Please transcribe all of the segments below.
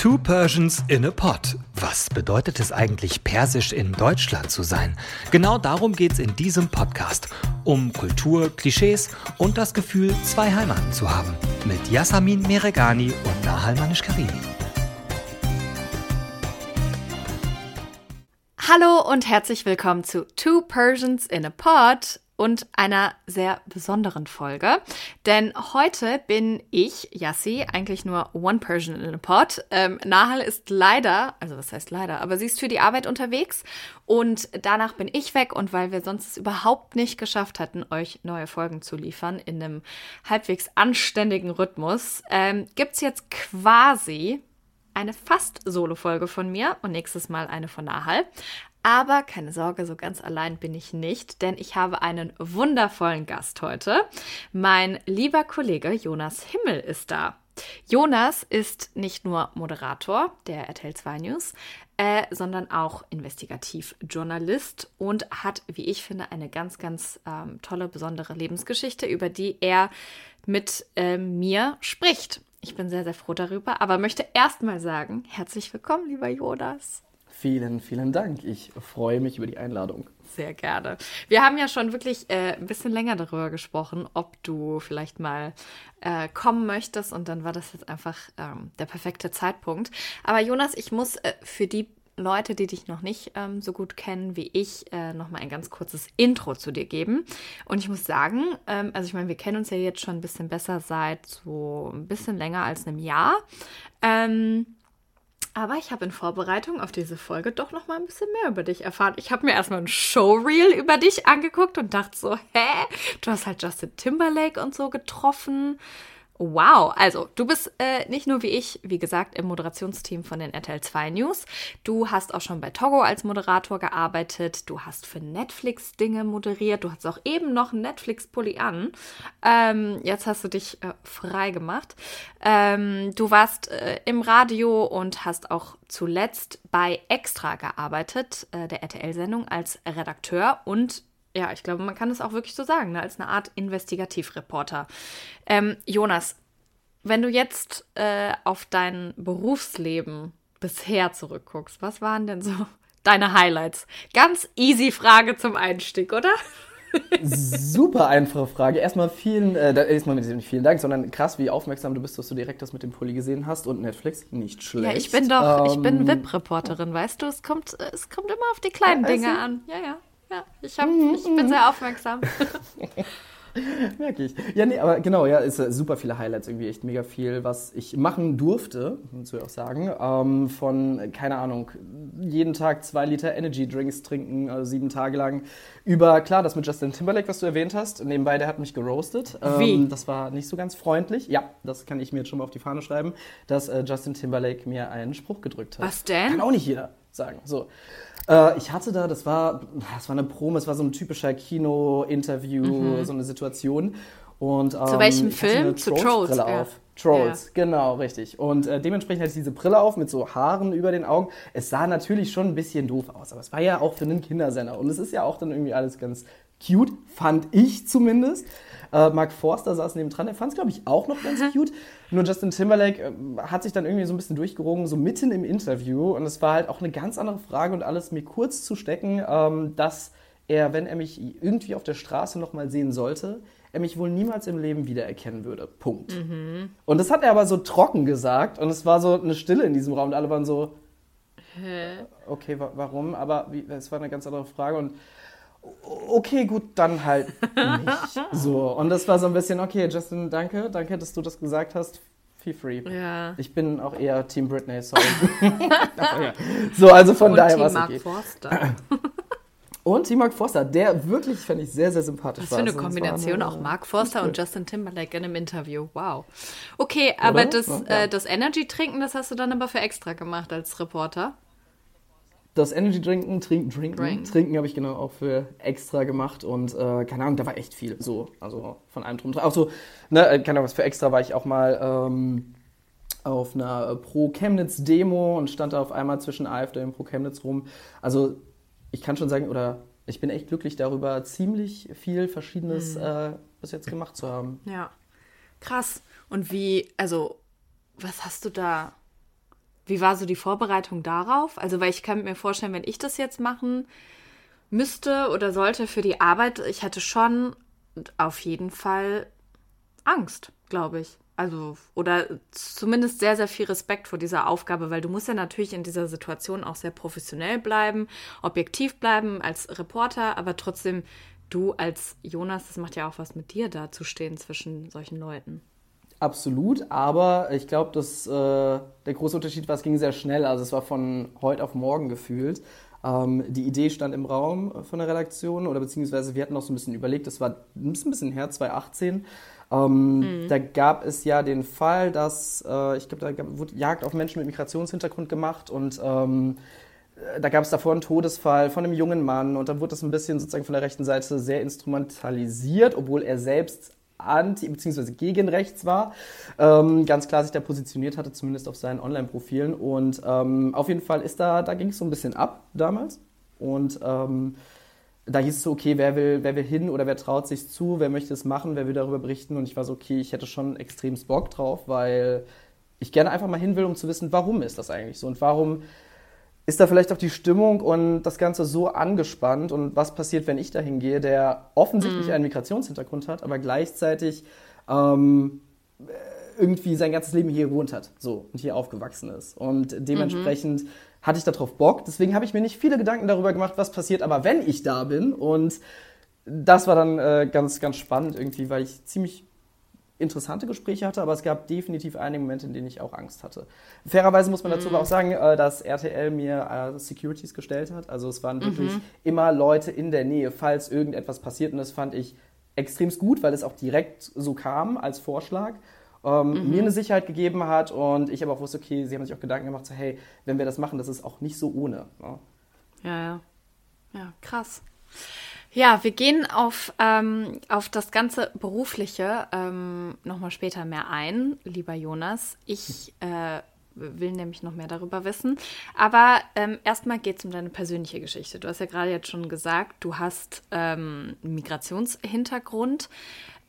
Two Persians in a Pot. Was bedeutet es eigentlich, persisch in Deutschland zu sein? Genau darum geht es in diesem Podcast. Um Kultur, Klischees und das Gefühl, zwei Heimaten zu haben. Mit Yasamin Meregani und Nahal Manish-Karimi. Hallo und herzlich willkommen zu Two Persians in a Pot und einer sehr besonderen Folge. Denn heute bin ich, Yassi, eigentlich nur One Persian in a Pot. Ähm, Nahal ist leider, also was heißt leider, aber sie ist für die Arbeit unterwegs und danach bin ich weg und weil wir sonst es überhaupt nicht geschafft hatten, euch neue Folgen zu liefern in einem halbwegs anständigen Rhythmus, ähm, gibt es jetzt quasi eine fast Solo-Folge von mir und nächstes Mal eine von Nahal. Aber keine Sorge, so ganz allein bin ich nicht, denn ich habe einen wundervollen Gast heute. Mein lieber Kollege Jonas Himmel ist da. Jonas ist nicht nur Moderator der RTL 2 News, äh, sondern auch Investigativjournalist und hat, wie ich finde, eine ganz, ganz ähm, tolle, besondere Lebensgeschichte, über die er mit äh, mir spricht. Ich bin sehr, sehr froh darüber, aber möchte erst mal sagen, herzlich willkommen, lieber Jonas. Vielen, vielen Dank. Ich freue mich über die Einladung. Sehr gerne. Wir haben ja schon wirklich äh, ein bisschen länger darüber gesprochen, ob du vielleicht mal äh, kommen möchtest. Und dann war das jetzt einfach ähm, der perfekte Zeitpunkt. Aber Jonas, ich muss äh, für die Leute, die dich noch nicht ähm, so gut kennen wie ich, äh, noch mal ein ganz kurzes Intro zu dir geben. Und ich muss sagen, ähm, also ich meine, wir kennen uns ja jetzt schon ein bisschen besser seit so ein bisschen länger als einem Jahr. Ähm, aber ich habe in Vorbereitung auf diese Folge doch noch mal ein bisschen mehr über dich erfahren. Ich habe mir erstmal ein Showreel über dich angeguckt und dachte so, hä? Du hast halt Justin Timberlake und so getroffen. Wow, also du bist äh, nicht nur wie ich, wie gesagt, im Moderationsteam von den RTL 2 News. Du hast auch schon bei Togo als Moderator gearbeitet. Du hast für Netflix Dinge moderiert. Du hast auch eben noch Netflix-Pulli an. Ähm, jetzt hast du dich äh, frei gemacht. Ähm, du warst äh, im Radio und hast auch zuletzt bei Extra gearbeitet, äh, der RTL-Sendung, als Redakteur und ja, ich glaube, man kann es auch wirklich so sagen, ne? als eine Art Investigativreporter. Ähm, Jonas, wenn du jetzt äh, auf dein Berufsleben bisher zurückguckst, was waren denn so deine Highlights? Ganz easy Frage zum Einstieg, oder? Super einfache Frage. Erstmal vielen, äh, erstmal nicht vielen Dank, sondern krass, wie aufmerksam du bist, dass du direkt das mit dem Pulli gesehen hast und Netflix. Nicht schlecht. Ja, ich bin doch, ähm, ich bin ähm, VIP-Reporterin, weißt du? Es kommt, es kommt immer auf die kleinen ja, Dinge an. Ja, ja. Ja, ich, hab, ich bin sehr aufmerksam. Merke ich. Ja, nee, aber genau, ja, ist äh, super viele Highlights, irgendwie echt mega viel, was ich machen durfte, muss ich auch sagen. Ähm, von, keine Ahnung, jeden Tag zwei Liter Energy Drinks trinken, also sieben Tage lang. Über, klar, das mit Justin Timberlake, was du erwähnt hast. Nebenbei, der hat mich geroastet. Wie? Ähm, das war nicht so ganz freundlich. Ja, das kann ich mir jetzt schon mal auf die Fahne schreiben, dass äh, Justin Timberlake mir einen Spruch gedrückt hat. Was denn? Kann auch nicht jeder sagen. So. Äh, ich hatte da, das war, das war eine Promo, es war so ein typischer Kino-Interview, mhm. so eine Situation. Und, ähm, Zu welchem Film? Zu Trolls. Ja. Auf. Trolls, ja. genau, richtig. Und äh, dementsprechend hatte ich diese Brille auf mit so Haaren über den Augen. Es sah natürlich schon ein bisschen doof aus, aber es war ja auch für einen Kindersender. Und es ist ja auch dann irgendwie alles ganz cute, fand ich zumindest. Äh, Mark Forster saß neben dran, der fand es, glaube ich, auch noch ganz cute. Nur Justin Timberlake äh, hat sich dann irgendwie so ein bisschen durchgerungen, so mitten im Interview. Und es war halt auch eine ganz andere Frage und alles mir kurz zu stecken, ähm, dass er, wenn er mich irgendwie auf der Straße nochmal sehen sollte, er mich wohl niemals im Leben wiedererkennen würde. Punkt. Mhm. Und das hat er aber so trocken gesagt und es war so eine Stille in diesem Raum und alle waren so, Hä? okay, wa warum? Aber es war eine ganz andere Frage und okay, gut, dann halt nicht. So, und das war so ein bisschen, okay, Justin, danke, danke, dass du das gesagt hast. Feel free. Ja. Ich bin auch eher Team Britney, sorry. so, also von und daher war es okay. Mark Forster. Und Team Mark Forster, der wirklich, fand ich, sehr, sehr sympathisch Was war. Was für eine Kombination, auch Mark Forster und Justin Timberlake in einem Interview. Wow. Okay, aber das, ja. äh, das Energy-Trinken, das hast du dann aber für extra gemacht als Reporter das Energy Drinken, Trinken, Trinken, Drink. Trinken habe ich genau auch für extra gemacht und äh, keine Ahnung, da war echt viel so, also von allem drum. Auch so, ne, äh, keine Ahnung, was für extra war ich auch mal ähm, auf einer Pro Chemnitz Demo und stand da auf einmal zwischen AfD und Pro Chemnitz rum. Also ich kann schon sagen, oder ich bin echt glücklich darüber, ziemlich viel Verschiedenes mhm. äh, bis jetzt gemacht zu haben. Ja, krass. Und wie, also was hast du da Wie war so die Vorbereitung darauf? Also, weil ich kann mir vorstellen, wenn ich das jetzt machen müsste oder sollte für die Arbeit, ich hätte schon auf jeden Fall Angst, glaube ich. Also, oder zumindest sehr, sehr viel Respekt vor dieser Aufgabe, weil du musst ja natürlich in dieser Situation auch sehr professionell bleiben, objektiv bleiben als Reporter, aber trotzdem du als Jonas, das macht ja auch was mit dir da zu stehen zwischen solchen Leuten. Absolut, aber ich glaube, dass äh, der große Unterschied war, es ging sehr schnell. Also es war von heute auf morgen gefühlt. Ähm, die Idee stand im Raum von der Redaktion oder beziehungsweise wir hatten noch so ein bisschen überlegt, das war ein bisschen her, 2018. Ähm, mhm. Da gab es ja den Fall, dass, äh, ich glaube, da wurde Jagd auf Menschen mit Migrationshintergrund gemacht und ähm, da gab es davor einen Todesfall von einem jungen Mann und dann wurde das ein bisschen sozusagen von der rechten Seite sehr instrumentalisiert, obwohl er selbst anti- bzw. gegen rechts war, ähm, ganz klar sich da positioniert hatte, zumindest auf seinen Online-Profilen. Und ähm, auf jeden Fall ist da, da ging es so ein bisschen ab damals. Und ähm, da hieß es so, okay, wer will, wer will hin oder wer traut sich zu, wer möchte es machen, wer will darüber berichten. Und ich war so, okay, ich hätte schon extrem Bock drauf, weil ich gerne einfach mal hin will, um zu wissen, warum ist das eigentlich so und warum ist da vielleicht auch die Stimmung und das Ganze so angespannt und was passiert, wenn ich da hingehe, der offensichtlich mhm. einen Migrationshintergrund hat, aber gleichzeitig ähm, irgendwie sein ganzes Leben hier gewohnt hat so, und hier aufgewachsen ist. Und dementsprechend mhm. hatte ich darauf Bock. Deswegen habe ich mir nicht viele Gedanken darüber gemacht, was passiert, aber wenn ich da bin und das war dann äh, ganz, ganz spannend irgendwie, weil ich ziemlich interessante Gespräche hatte, aber es gab definitiv einige Momente, in denen ich auch Angst hatte. Fairerweise muss man dazu mhm. aber auch sagen, äh, dass RTL mir äh, Securities gestellt hat. Also es waren wirklich mhm. immer Leute in der Nähe, falls irgendetwas passiert. Und das fand ich extremst gut, weil es auch direkt so kam als Vorschlag. Ähm, mhm. mir eine Sicherheit gegeben hat und ich aber auch wusste, okay, sie haben sich auch Gedanken gemacht, so hey, wenn wir das machen, das ist auch nicht so ohne. Ne? Ja, ja. Ja, krass. Ja, wir gehen auf, ähm, auf das ganze Berufliche ähm, nochmal später mehr ein, lieber Jonas. Ich äh, will nämlich noch mehr darüber wissen. Aber ähm, erstmal geht es um deine persönliche Geschichte. Du hast ja gerade jetzt schon gesagt, du hast ähm, Migrationshintergrund.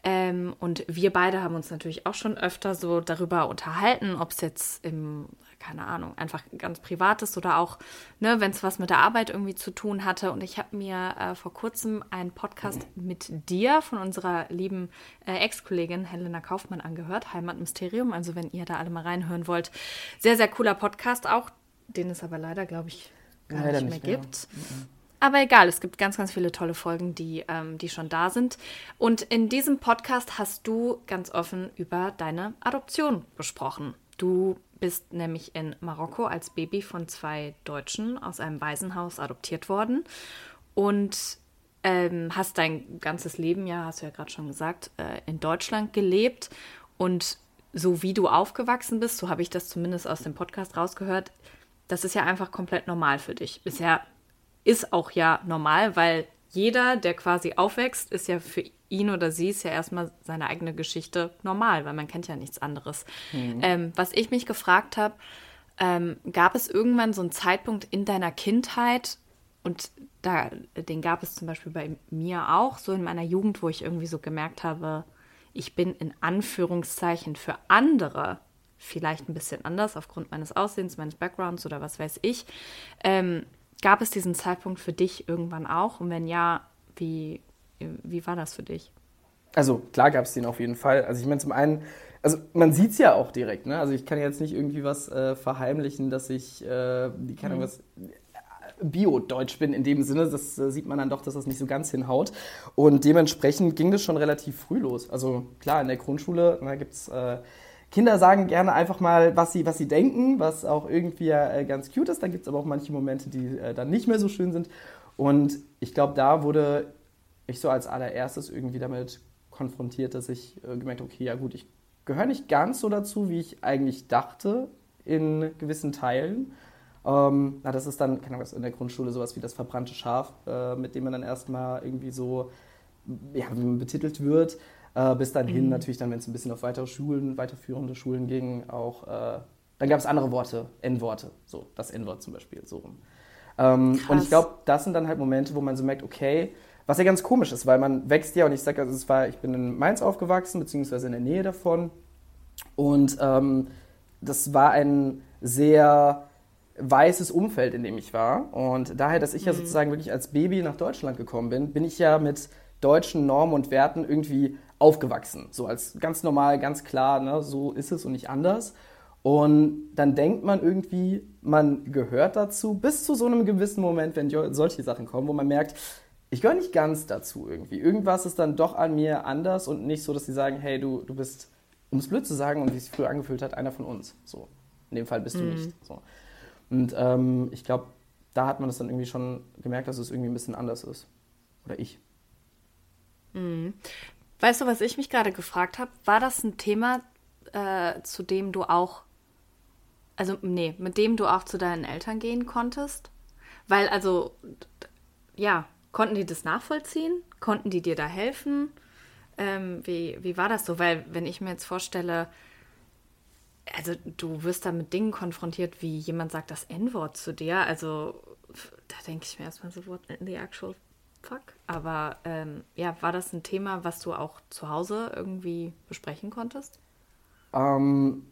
Ähm, und wir beide haben uns natürlich auch schon öfter so darüber unterhalten, ob es jetzt im keine Ahnung, einfach ganz Privates oder auch, ne, wenn es was mit der Arbeit irgendwie zu tun hatte. Und ich habe mir äh, vor kurzem einen Podcast mit dir von unserer lieben äh, Ex-Kollegin Helena Kaufmann angehört, Heimatmysterium. Also wenn ihr da alle mal reinhören wollt, sehr, sehr cooler Podcast auch, den es aber leider, glaube ich, gar leider nicht mehr, nicht mehr gibt. Mhm. Aber egal, es gibt ganz, ganz viele tolle Folgen, die, ähm, die schon da sind. Und in diesem Podcast hast du ganz offen über deine Adoption gesprochen. Du bist nämlich in Marokko als Baby von zwei Deutschen aus einem Waisenhaus adoptiert worden und ähm, hast dein ganzes Leben, ja, hast du ja gerade schon gesagt, äh, in Deutschland gelebt. Und so wie du aufgewachsen bist, so habe ich das zumindest aus dem Podcast rausgehört, das ist ja einfach komplett normal für dich. Bisher ist auch ja normal, weil jeder, der quasi aufwächst, ist ja für ihn oder sie ist ja erstmal seine eigene Geschichte normal, weil man kennt ja nichts anderes. Mhm. Ähm, was ich mich gefragt habe, ähm, gab es irgendwann so einen Zeitpunkt in deiner Kindheit, und da, den gab es zum Beispiel bei mir auch, so in meiner Jugend, wo ich irgendwie so gemerkt habe, ich bin in Anführungszeichen für andere vielleicht ein bisschen anders aufgrund meines Aussehens, meines Backgrounds oder was weiß ich. Ähm, gab es diesen Zeitpunkt für dich irgendwann auch? Und wenn ja, wie, wie war das für dich? Also klar gab es den auf jeden Fall. Also ich meine zum einen, also man sieht es ja auch direkt, ne? Also ich kann jetzt nicht irgendwie was äh, verheimlichen, dass ich, äh, keine Ahnung, mhm. was Bio-Deutsch bin in dem Sinne. Das äh, sieht man dann doch, dass das nicht so ganz hinhaut. Und dementsprechend ging das schon relativ früh los. Also klar, in der Grundschule gibt es äh, Kinder sagen gerne einfach mal, was sie, was sie denken, was auch irgendwie äh, ganz cute ist. Dann gibt es aber auch manche Momente, die äh, dann nicht mehr so schön sind. Und ich glaube, da wurde ich so als allererstes irgendwie damit konfrontiert, dass ich äh, gemerkt habe, okay, ja gut, ich gehöre nicht ganz so dazu, wie ich eigentlich dachte in gewissen Teilen. Ähm, na, das ist dann, keine Ahnung, in der Grundschule sowas wie das verbrannte Schaf, äh, mit dem man dann erstmal irgendwie so ja, betitelt wird. Äh, bis dann hin mhm. natürlich dann, wenn es ein bisschen auf weitere Schulen, weiterführende Schulen ging, auch, äh, dann gab es andere Worte, N-Worte, so, das N-Wort zum Beispiel, so rum. Ähm, und ich glaube, das sind dann halt Momente, wo man so merkt, okay, was ja ganz komisch ist, weil man wächst ja, und ich sage, also es war, ich bin in Mainz aufgewachsen, beziehungsweise in der Nähe davon. Und ähm, das war ein, sehr weißes Umfeld, in dem ich war. Und daher, dass ich ja sozusagen wirklich als Baby nach Deutschland gekommen bin, bin ich ja mit deutschen Normen und Werten irgendwie aufgewachsen. So als ganz normal, ganz klar, ne, so ist es und nicht anders. Und dann denkt man irgendwie, man gehört dazu, bis zu so einem gewissen Moment, wenn solche Sachen kommen, wo man merkt, ich gehöre nicht ganz dazu irgendwie. Irgendwas ist dann doch an mir anders und nicht so, dass sie sagen, hey, du, du bist, um es blöd zu sagen und wie es sich früher angefühlt hat, einer von uns. So. In dem Fall bist du nicht. So. Und ähm, ich glaube, da hat man es dann irgendwie schon gemerkt, dass es irgendwie ein bisschen anders ist. Oder ich. Weißt du, was ich mich gerade gefragt habe? War das ein Thema, äh, zu dem du auch, also nee, mit dem du auch zu deinen Eltern gehen konntest? Weil also, ja, konnten die das nachvollziehen? Konnten die dir da helfen? Ähm, wie, wie war das so? Weil wenn ich mir jetzt vorstelle, also du wirst da mit Dingen konfrontiert, wie jemand sagt das N-Wort zu dir. Also da denke ich mir erstmal so, what in the actual fuck? Aber ähm, ja, war das ein Thema, was du auch zu Hause irgendwie besprechen konntest? Ähm,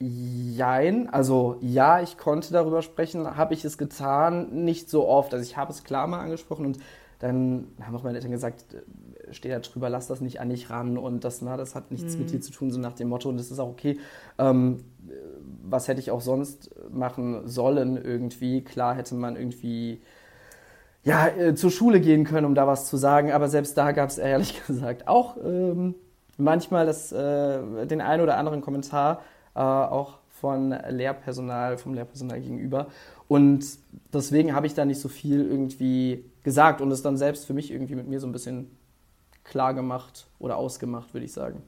jein, also ja, ich konnte darüber sprechen, habe ich es getan, nicht so oft. Also ich habe es klar mal angesprochen und dann haben auch meine Eltern gesagt, äh, steh da drüber, lass das nicht an dich ran und das, na, das hat nichts mit dir zu tun, so nach dem Motto und das ist auch okay. Ähm, äh, was hätte ich auch sonst machen sollen irgendwie? Klar hätte man irgendwie ja, äh, zur Schule gehen können, um da was zu sagen. Aber selbst da gab es ehrlich gesagt auch ähm, manchmal das, äh, den einen oder anderen Kommentar, äh, auch von Lehrpersonal, vom Lehrpersonal gegenüber. Und deswegen habe ich da nicht so viel irgendwie gesagt und es dann selbst für mich irgendwie mit mir so ein bisschen klar gemacht oder ausgemacht, würde ich sagen.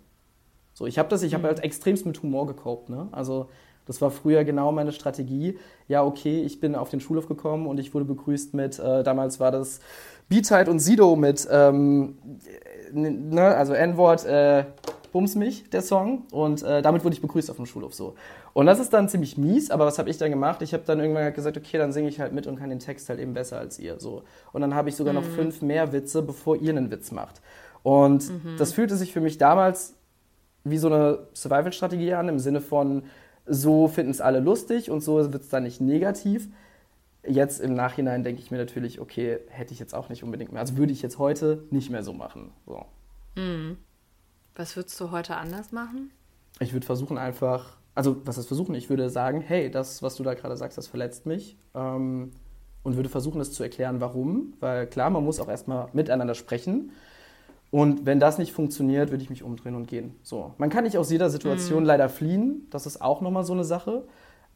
So, ich habe das, ich habe halt extremst mit Humor gekopt, ne? Also das war früher genau meine Strategie. Ja, okay, ich bin auf den Schulhof gekommen und ich wurde begrüßt mit, äh, damals war das Beatheit und Sido mit, ähm, ne, also N-Wort, äh, Bums mich, der Song. Und äh, damit wurde ich begrüßt auf dem Schulhof so. Und das ist dann ziemlich mies, aber was habe ich dann gemacht? Ich habe dann irgendwann halt gesagt, okay, dann singe ich halt mit und kann den Text halt eben besser als ihr. So. Und dann habe ich sogar noch fünf mehr Witze, bevor ihr einen Witz macht. Und das fühlte sich für mich damals wie so eine Survival-Strategie an, im Sinne von, so finden es alle lustig und so wird es dann nicht negativ. Jetzt im Nachhinein denke ich mir natürlich, okay, hätte ich jetzt auch nicht unbedingt mehr. Also würde ich jetzt heute nicht mehr so machen. So. Was würdest du heute anders machen? Ich würde versuchen einfach, also was heißt versuchen? Ich würde sagen, hey, das, was du da gerade sagst, das verletzt mich. Ähm, und würde versuchen, es zu erklären, warum. Weil klar, man muss auch erstmal miteinander sprechen. Und wenn das nicht funktioniert, würde ich mich umdrehen und gehen. So. Man kann nicht aus jeder Situation leider fliehen. Das ist auch nochmal so eine Sache.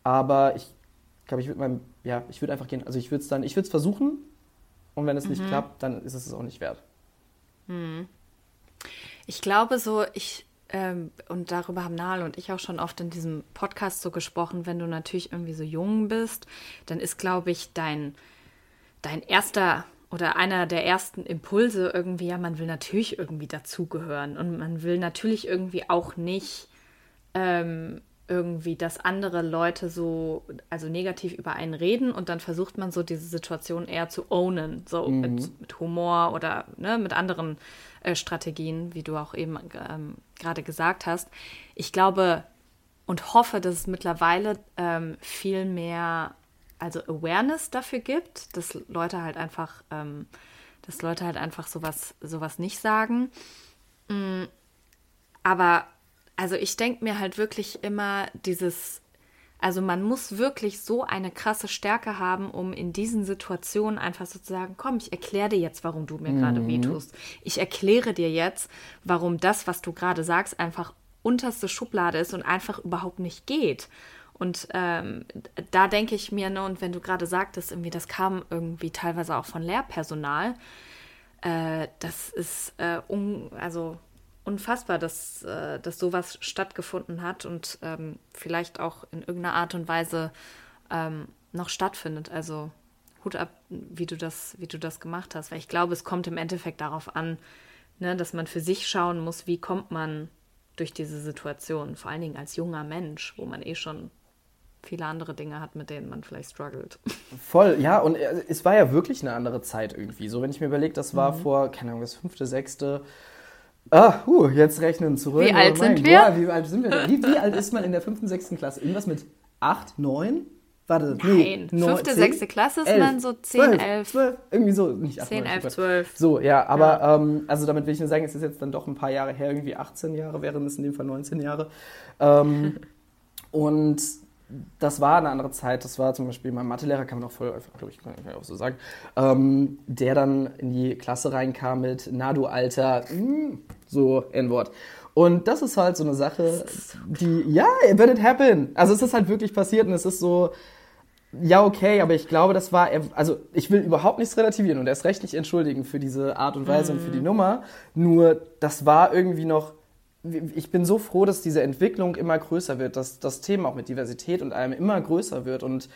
Aber ich glaube, ich würde meinem, ja, ich würde einfach gehen. Also ich würde es dann, ich würde es versuchen. Und wenn es nicht klappt, dann ist es es auch nicht wert. Ich glaube so, ich, ähm, und darüber haben Nahel und ich auch schon oft in diesem Podcast so gesprochen, wenn du natürlich irgendwie so jung bist, dann ist, glaube ich, dein, dein erster oder einer der ersten Impulse irgendwie, ja, man will natürlich irgendwie dazugehören und man will natürlich irgendwie auch nicht ähm, irgendwie, dass andere Leute so, also negativ über einen reden und dann versucht man so diese Situation eher zu ownen, so mit, mit Humor oder ne, mit anderen äh, Strategien, wie du auch eben ähm, gerade gesagt hast. Ich glaube und hoffe, dass es mittlerweile ähm, viel mehr, also Awareness dafür gibt, dass Leute halt einfach, ähm, dass Leute halt einfach sowas, sowas nicht sagen. Aber also ich denke mir halt wirklich immer dieses, also man muss wirklich so eine krasse Stärke haben, um in diesen Situationen einfach so zu sagen, komm, ich erkläre dir jetzt, warum du mir gerade wehtust. Ich erkläre dir jetzt, warum das, was du gerade sagst, einfach unterste Schublade ist und einfach überhaupt nicht geht. Und ähm, da denke ich mir, ne, und wenn du gerade sagtest, irgendwie, das kam irgendwie teilweise auch von Lehrpersonal, äh, das ist äh, also unfassbar, dass, äh, dass sowas stattgefunden hat und ähm, vielleicht auch in irgendeiner Art und Weise ähm, noch stattfindet. Also Hut ab, wie du das, wie du das gemacht hast, weil ich glaube, es kommt im Endeffekt darauf an, ne, dass man für sich schauen muss, wie kommt man durch diese Situation, vor allen Dingen als junger Mensch, wo man eh schon viele andere Dinge hat, mit denen man vielleicht struggelt. Voll, ja, und äh, es war ja wirklich eine andere Zeit irgendwie. So, wenn ich mir überlege, das war vor, keine Ahnung, das fünfte, sechste. Ah, huh, jetzt rechnen zurück. Wie alt Oh mein sind wir? Gott, wie alt sind wir denn? Wie, wie alt ist man in der fünften, sechsten Klasse? Irgendwas mit 8, 9? Warte, Nein, nee, fünfte, sechste Klasse ist man so 10, 12, 11. 12, irgendwie so, nicht 8, 10, 9, 11, 12. So, ja, aber Ähm, also damit will ich nur sagen, es ist jetzt dann doch ein paar Jahre her, irgendwie 18 Jahre, wären es in dem Fall 19 Jahre. Ähm, und das war eine andere Zeit. Das war zum Beispiel mein Mathelehrer, kann man auch voll glaube ich, kann ich auch so sagen, ähm, der dann in die Klasse reinkam mit, na du Alter, mm, so N-Wort. Und das ist halt so eine Sache, die, ja, it it happen. Also es ist halt wirklich passiert und es ist so, ja, okay, aber ich glaube, das war, also ich will überhaupt nichts relativieren und erst rechtlich entschuldigen für diese Art und Weise mm. und für die Nummer. Nur das war irgendwie noch ich bin so froh, dass diese Entwicklung immer größer wird, dass das Thema auch mit Diversität und allem immer größer wird und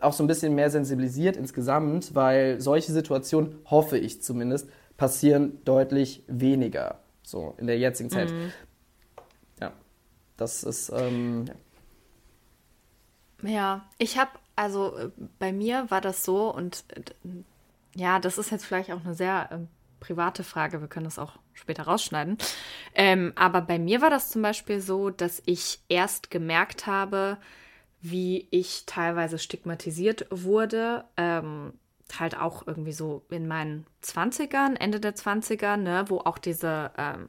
auch so ein bisschen mehr sensibilisiert insgesamt, weil solche Situationen, hoffe ich zumindest, passieren deutlich weniger. So in der jetzigen Zeit. Mhm. Ja, das ist. Ähm, ja. ja, ich habe, also äh, bei mir war das so und äh, ja, das ist jetzt vielleicht auch eine sehr äh, private Frage, wir können das auch später rausschneiden. Ähm, aber bei mir war das zum Beispiel so, dass ich erst gemerkt habe, wie ich teilweise stigmatisiert wurde. Ähm, halt auch irgendwie so in meinen 20ern, Ende der 20er, ne, wo auch diese ähm,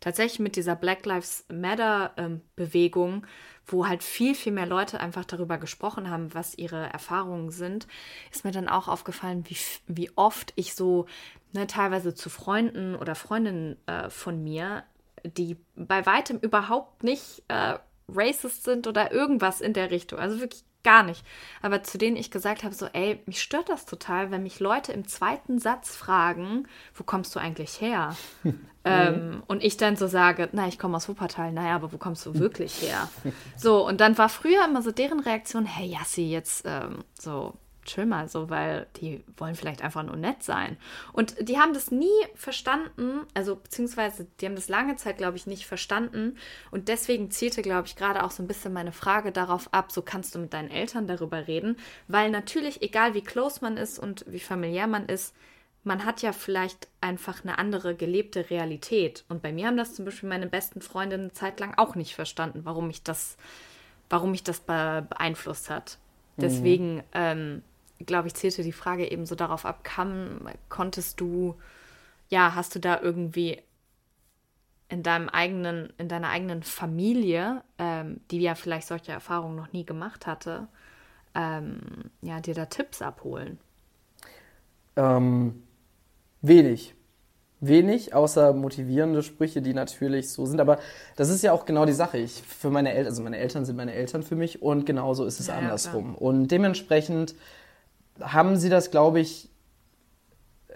tatsächlich mit dieser Black Lives Matter ähm, Bewegung, wo halt viel, viel mehr Leute einfach darüber gesprochen haben, was ihre Erfahrungen sind, ist mir dann auch aufgefallen, wie, wie oft ich so ne, teilweise zu Freunden oder Freundinnen äh, von mir, die bei weitem überhaupt nicht äh, racist sind oder irgendwas in der Richtung. Also wirklich gar nicht. Aber zu denen ich gesagt habe, so, ey, mich stört das total, wenn mich Leute im zweiten Satz fragen, wo kommst du eigentlich her? ähm, und ich dann so sage, na, ich komme aus Wuppertal, naja, aber wo kommst du wirklich her? so, und dann war früher immer so deren Reaktion, hey, Jassi, jetzt ähm, so, chill mal so, weil die wollen vielleicht einfach nur nett sein. Und die haben das nie verstanden, also beziehungsweise die haben das lange Zeit, glaube ich, nicht verstanden. Und deswegen zielte, glaube ich, gerade auch so ein bisschen meine Frage darauf ab, so kannst du mit deinen Eltern darüber reden. Weil natürlich, egal wie close man ist und wie familiär man ist, man hat ja vielleicht einfach eine andere gelebte Realität. Und bei mir haben das zum Beispiel meine besten Freundinnen eine Zeit lang auch nicht verstanden, warum mich das, warum mich das beeinflusst hat. Mhm. Deswegen, mhm. ähm, glaube ich, zählte die Frage eben so darauf ab, kam, konntest du, ja, hast du da irgendwie in deinem eigenen, in deiner eigenen Familie, ähm, die ja vielleicht solche Erfahrungen noch nie gemacht hatte, ähm, ja, dir da Tipps abholen? Ähm, wenig. Wenig, außer motivierende Sprüche, die natürlich so sind. Aber das ist ja auch genau die Sache. Ich, für meine Eltern, also meine Eltern sind meine Eltern für mich und genauso ist es ja, andersrum. Ja, und dementsprechend haben sie das, glaube ich,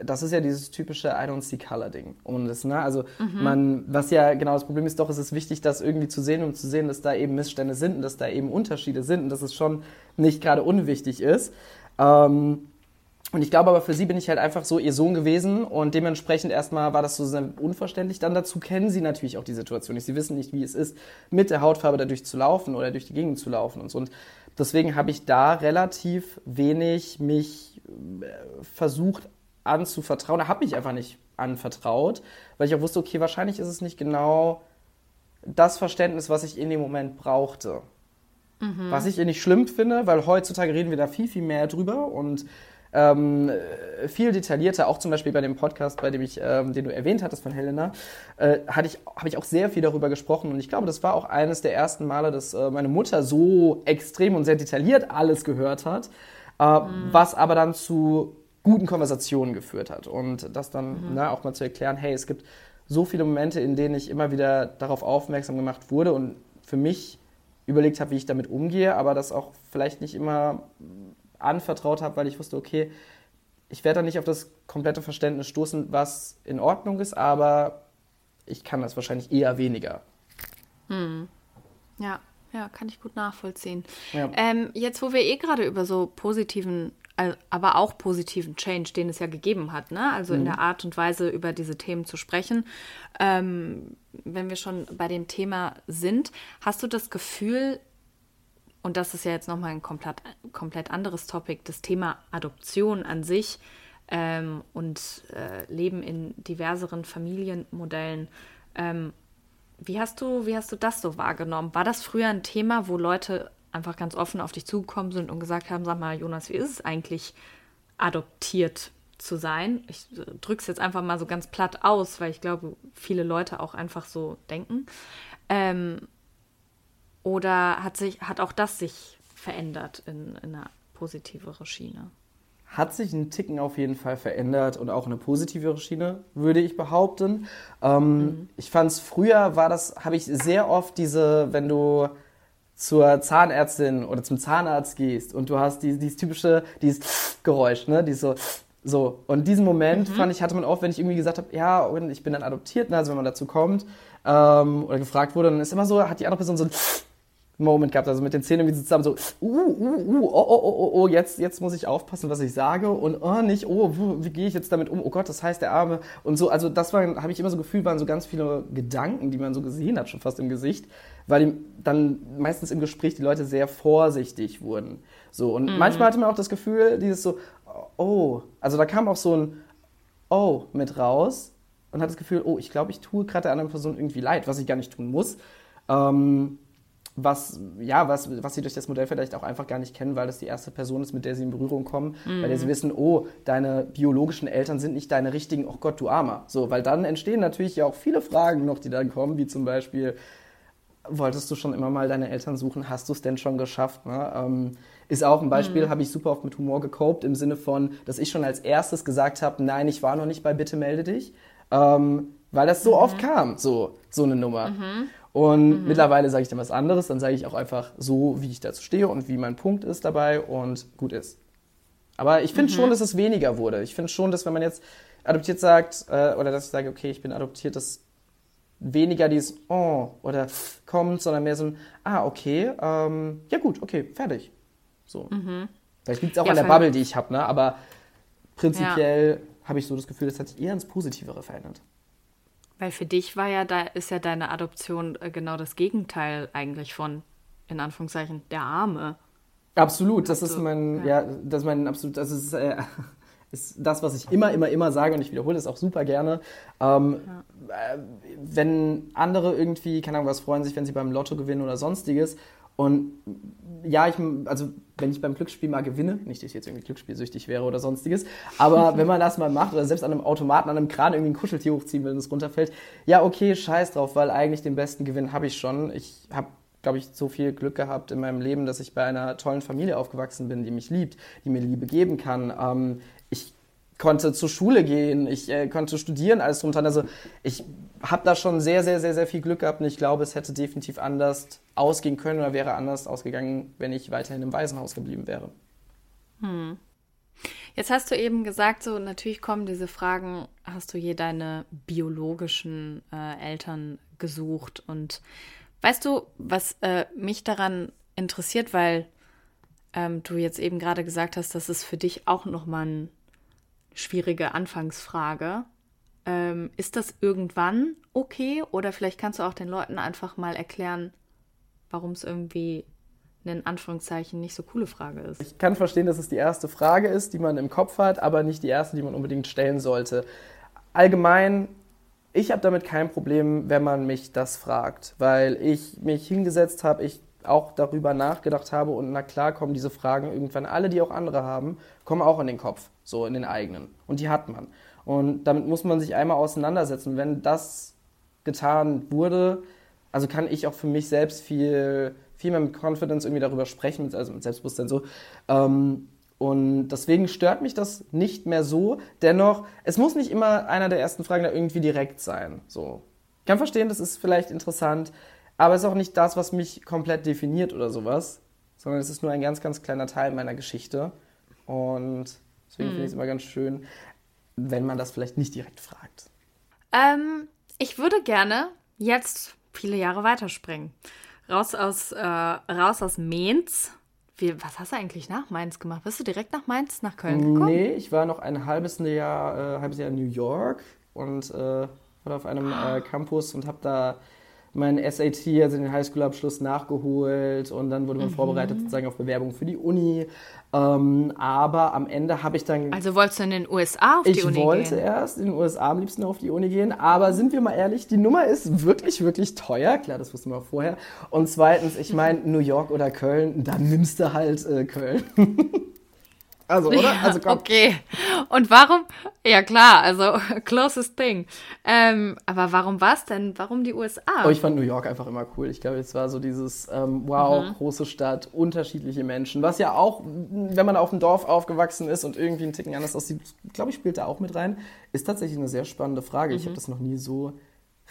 das ist ja dieses typische I don't see color Ding. Und das, ne? Also mhm. man, was ja genau das Problem ist, doch ist es wichtig, das irgendwie zu sehen und zu sehen, dass da eben Missstände sind und dass da eben Unterschiede sind und dass es schon nicht gerade unwichtig ist. Ähm, und ich glaube aber für sie bin ich halt einfach so ihr Sohn gewesen und dementsprechend erstmal war das so sehr unverständlich. Dann dazu kennen sie natürlich auch die Situation nicht. Sie wissen nicht, wie es ist, mit der Hautfarbe dadurch zu laufen oder durch die Gegend zu laufen und so. Und deswegen habe ich da relativ wenig mich äh, versucht anzuvertrauen. Da habe ich einfach nicht anvertraut, weil ich auch wusste, okay, wahrscheinlich ist es nicht genau das Verständnis, was ich in dem Moment brauchte. Mhm. Was ich nicht schlimm finde, weil heutzutage reden wir da viel, viel mehr drüber und ähm, viel detaillierter, auch zum Beispiel bei dem Podcast, bei dem ich, ähm, den du erwähnt hattest von Helena, äh, hatte ich, habe ich auch sehr viel darüber gesprochen und ich glaube, das war auch eines der ersten Male, dass äh, meine Mutter so extrem und sehr detailliert alles gehört hat, äh, mhm. was aber dann zu guten Konversationen geführt hat und das dann mhm. ne, auch mal zu erklären, hey, es gibt so viele Momente, in denen ich immer wieder darauf aufmerksam gemacht wurde und für mich überlegt habe, wie ich damit umgehe, aber das auch vielleicht nicht immer anvertraut habe, weil ich wusste, okay, ich werde da nicht auf das komplette Verständnis stoßen, was in Ordnung ist, aber ich kann das wahrscheinlich eher weniger. Hm. Ja, ja, kann ich gut nachvollziehen. Ja. Ähm, jetzt, wo wir eh gerade über so positiven, aber auch positiven Change, den es ja gegeben hat, ne? also mhm. in der Art und Weise über diese Themen zu sprechen, ähm, wenn wir schon bei dem Thema sind, hast du das Gefühl, und das ist ja jetzt nochmal ein komplett, komplett anderes Topic, das Thema Adoption an sich ähm, und äh, Leben in diverseren Familienmodellen. Ähm, wie hast du, wie hast du das so wahrgenommen? War das früher ein Thema, wo Leute einfach ganz offen auf dich zugekommen sind und gesagt haben, sag mal, Jonas, wie ist es eigentlich, adoptiert zu sein? Ich drücke es jetzt einfach mal so ganz platt aus, weil ich glaube, viele Leute auch einfach so denken. Ähm, oder hat sich, hat auch das sich verändert in, in eine positivere Schiene? hat sich ein Ticken auf jeden Fall verändert und auch eine positivere Schiene, würde ich behaupten. Ähm, mhm. Ich fand es früher war das, habe ich sehr oft diese, wenn du zur Zahnärztin oder zum Zahnarzt gehst und du hast die, dieses typische, dieses Geräusch, ne, dieses so, so. Und diesen Moment mhm. fand ich, hatte man oft, wenn ich irgendwie gesagt habe, ja, ich bin dann adoptiert, ne, also wenn man dazu kommt ähm, oder gefragt wurde, dann ist immer so, hat die andere Person so ein Moment gehabt, also mit den Zähnen irgendwie zusammen so, uh, uh, uh, oh, oh, oh, oh, oh, jetzt, jetzt muss ich aufpassen, was ich sage und oh, nicht, oh, wie, wie gehe ich jetzt damit um, oh Gott, das heißt der Arme und so, also das war, habe ich immer so gefühlt, waren so ganz viele Gedanken, die man so gesehen hat, schon fast im Gesicht, weil die, dann meistens im Gespräch die Leute sehr vorsichtig wurden, so und mhm. manchmal hatte man auch das Gefühl, dieses so, oh, also da kam auch so ein oh mit raus und hat das Gefühl, oh, ich glaube, ich tue gerade der anderen Person irgendwie leid, was ich gar nicht tun muss, ähm, was, ja, was, was sie durch das Modell vielleicht auch einfach gar nicht kennen, weil das die erste Person ist, mit der sie in Berührung kommen, mhm. bei der sie wissen, oh, deine biologischen Eltern sind nicht deine richtigen, oh Gott, du Armer. So, weil dann entstehen natürlich ja auch viele Fragen noch, die dann kommen, wie zum Beispiel, wolltest du schon immer mal deine Eltern suchen, hast du es denn schon geschafft? Ne? Ähm, ist auch ein Beispiel, mhm. habe ich super oft mit Humor gecopt, im Sinne von, dass ich schon als erstes gesagt habe, nein, ich war noch nicht bei Bitte melde dich. Ähm, weil das so mhm. oft kam, so, so eine Nummer. Mhm. Und mhm. mittlerweile sage ich dann was anderes, dann sage ich auch einfach so, wie ich dazu stehe und wie mein Punkt ist dabei und gut ist. Aber ich finde mhm. schon, dass es weniger wurde. Ich finde schon, dass wenn man jetzt adoptiert sagt, äh, oder dass ich sage, okay, ich bin adoptiert, dass weniger dieses Oh oder kommt, sondern mehr so ein Ah, okay, ähm, ja gut, okay, fertig. So. Mhm. Vielleicht liegt es auch ja, an der Bubble, die ich habe, ne? aber prinzipiell ja. habe ich so das Gefühl, das hat sich eher ins Positivere verändert. Weil für dich war ja, da ist ja deine Adoption äh, genau das Gegenteil eigentlich von, in Anführungszeichen, der Arme. Absolut, das ist mein, ja. ja, das ist mein absolut, das ist, äh, ist das, was ich immer, immer, immer sage und ich wiederhole es auch super gerne. Ähm, ja. äh, wenn andere irgendwie, keine Ahnung, was freuen sich, wenn sie beim Lotto gewinnen oder sonstiges und ja, ich, also wenn ich beim Glücksspiel mal gewinne, nicht, dass ich jetzt irgendwie glücksspielsüchtig wäre oder sonstiges, aber wenn man das mal macht oder selbst an einem Automaten, an einem Kran irgendwie ein Kuscheltier hochziehen will und es runterfällt, ja, okay, scheiß drauf, weil eigentlich den besten Gewinn habe ich schon. Ich habe glaube ich, so viel Glück gehabt in meinem Leben, dass ich bei einer tollen Familie aufgewachsen bin, die mich liebt, die mir Liebe geben kann. Ähm, ich konnte zur Schule gehen, ich äh, konnte studieren, alles drum und dran. Also ich habe da schon sehr, sehr, sehr, sehr viel Glück gehabt und ich glaube, es hätte definitiv anders ausgehen können oder wäre anders ausgegangen, wenn ich weiterhin im Waisenhaus geblieben wäre. Hm. Jetzt hast du eben gesagt, so natürlich kommen diese Fragen, hast du je deine biologischen äh, Eltern gesucht? Und weißt du, was äh, mich daran interessiert, weil ähm, du jetzt eben gerade gesagt hast, dass es für dich auch nochmal eine schwierige Anfangsfrage ähm, ist das irgendwann okay? Oder vielleicht kannst du auch den Leuten einfach mal erklären, warum es irgendwie in Anführungszeichen nicht so coole Frage ist. Ich kann verstehen, dass es die erste Frage ist, die man im Kopf hat, aber nicht die erste, die man unbedingt stellen sollte. Allgemein, ich habe damit kein Problem, wenn man mich das fragt, weil ich mich hingesetzt habe, ich auch darüber nachgedacht habe und na klar kommen diese Fragen irgendwann, alle, die auch andere haben, kommen auch in den Kopf, so in den eigenen. Und die hat man. Und damit muss man sich einmal auseinandersetzen. Wenn das getan wurde, also kann ich auch für mich selbst viel, viel mehr mit Confidence irgendwie darüber sprechen, also mit Selbstbewusstsein so. Ähm, und deswegen stört mich das nicht mehr so. Dennoch, es muss nicht immer einer der ersten Fragen da irgendwie direkt sein. So. Ich kann verstehen, das ist vielleicht interessant, aber es ist auch nicht das, was mich komplett definiert oder sowas, sondern es ist nur ein ganz, ganz kleiner Teil meiner Geschichte. Und deswegen mm. finde ich es immer ganz schön, wenn man das vielleicht nicht direkt fragt? Ähm, ich würde gerne jetzt viele Jahre weiterspringen. Raus aus, äh, raus aus Mainz. Wie, was hast du eigentlich nach Mainz gemacht? Bist du direkt nach Mainz, nach Köln gekommen? Nee, ich war noch ein halbes Jahr, äh, halbes Jahr in New York und äh, war auf einem äh, Campus und habe da meinen SAT, also den Highschool-Abschluss, nachgeholt und dann wurde man mhm. vorbereitet sozusagen auf Bewerbung für die Uni. Ähm, aber am Ende habe ich dann. Also wolltest du in den USA auf die Uni gehen? Ich wollte erst in den USA am liebsten auf die Uni gehen, aber sind wir mal ehrlich, die Nummer ist wirklich, wirklich teuer. Klar, das wussten wir vorher. Und zweitens, ich meine, New York oder Köln, dann nimmst du halt äh, Köln. Also, oder? Ja, also komm. Okay. Und warum? Ja, klar, also closest thing. Ähm, aber warum war es denn? Warum die USA? Oh, ich fand New York einfach immer cool. Ich glaube, es war so dieses, ähm, wow, mhm. große Stadt, unterschiedliche Menschen. Was ja auch, wenn man auf dem Dorf aufgewachsen ist und irgendwie ein Ticken anders aussieht, glaube ich, spielt da auch mit rein. Ist tatsächlich eine sehr spannende Frage. Mhm. Ich habe das noch nie so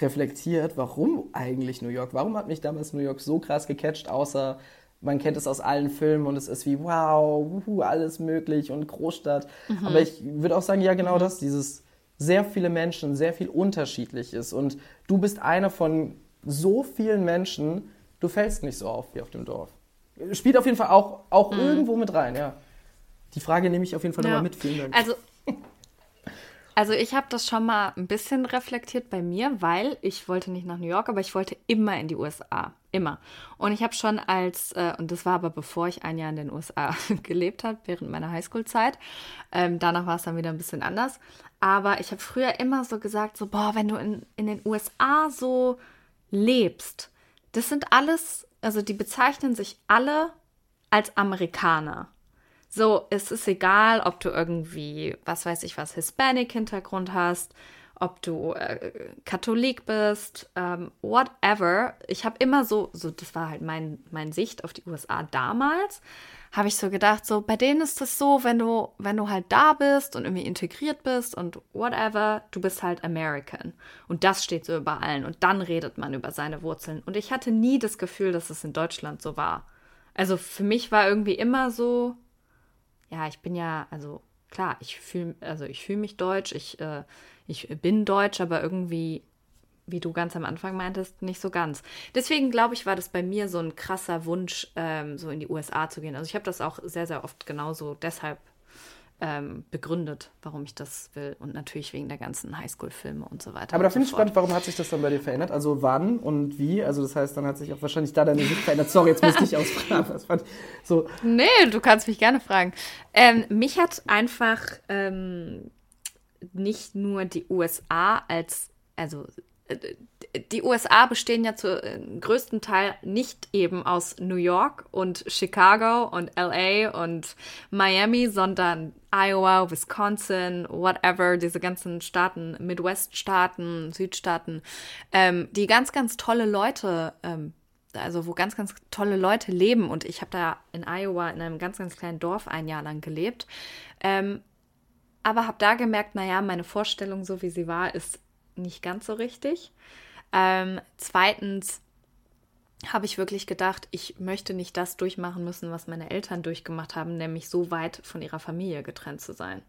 reflektiert. Warum eigentlich New York? Warum hat mich damals New York so krass gecatcht, außer man kennt es aus allen Filmen und es ist wie, wow, wuhu, alles möglich und Großstadt. Mhm. Aber ich würde auch sagen, ja, genau das, dieses sehr viele Menschen, sehr viel unterschiedlich ist. Und du bist einer von so vielen Menschen, du fällst nicht so auf wie auf dem Dorf. Spielt auf jeden Fall auch, auch mhm. irgendwo mit rein, ja. Die Frage nehme ich auf jeden Fall ja. nochmal mit. Vielen Dank. Also also ich habe das schon mal ein bisschen reflektiert bei mir, weil ich wollte nicht nach New York, aber ich wollte immer in die USA. Immer. Und ich habe schon als, äh, und das war aber bevor ich ein Jahr in den USA gelebt habe, während meiner Highschool-Zeit. Ähm, danach war es dann wieder ein bisschen anders. Aber ich habe früher immer so gesagt, so, boah, wenn du in, in den USA so lebst, das sind alles, also die bezeichnen sich alle als Amerikaner. So, es ist egal, ob du irgendwie, was weiß ich was, Hispanic-Hintergrund hast, ob du äh, Katholik bist, ähm, whatever. Ich habe immer so, so, das war halt mein, mein Sicht auf die USA damals, habe ich so gedacht, so, bei denen ist das so, wenn du, wenn du halt da bist und irgendwie integriert bist und whatever, du bist halt American. Und das steht so über allen. Und dann redet man über seine Wurzeln. Und ich hatte nie das Gefühl, dass es in Deutschland so war. Also für mich war irgendwie immer so, ja, ich bin ja, also klar, ich fühle, also ich fühle mich deutsch, ich, äh, ich bin deutsch, aber irgendwie, wie du ganz am Anfang meintest, nicht so ganz. Deswegen glaube ich, war das bei mir so ein krasser Wunsch, ähm, so in die USA zu gehen. Also ich habe das auch sehr, sehr oft genauso deshalb ähm, begründet, warum ich das will. Und natürlich wegen der ganzen Highschool-Filme und so weiter. Aber da finde ich spannend, warum hat sich das dann bei dir verändert? Also wann und wie? Also das heißt, dann hat sich auch wahrscheinlich da deine Sicht verändert. Sorry, jetzt musste ich ausfragen. Das fand so. Nee, du kannst mich gerne fragen. Ähm, mich hat einfach ähm, nicht nur die USA als, also äh, die USA bestehen ja zu äh, größten Teil nicht eben aus New York und Chicago und LA und Miami, sondern Iowa, Wisconsin, whatever, diese ganzen Staaten, Midwest-Staaten, Südstaaten, ähm, die ganz, ganz tolle Leute, ähm, also wo ganz, ganz tolle Leute leben. Und ich habe da in Iowa in einem ganz, ganz kleinen Dorf ein Jahr lang gelebt. Ähm, aber habe da gemerkt, naja, meine Vorstellung, so wie sie war, ist nicht ganz so richtig. Ähm, zweitens habe ich wirklich gedacht, ich möchte nicht das durchmachen müssen, was meine Eltern durchgemacht haben, nämlich so weit von ihrer Familie getrennt zu sein.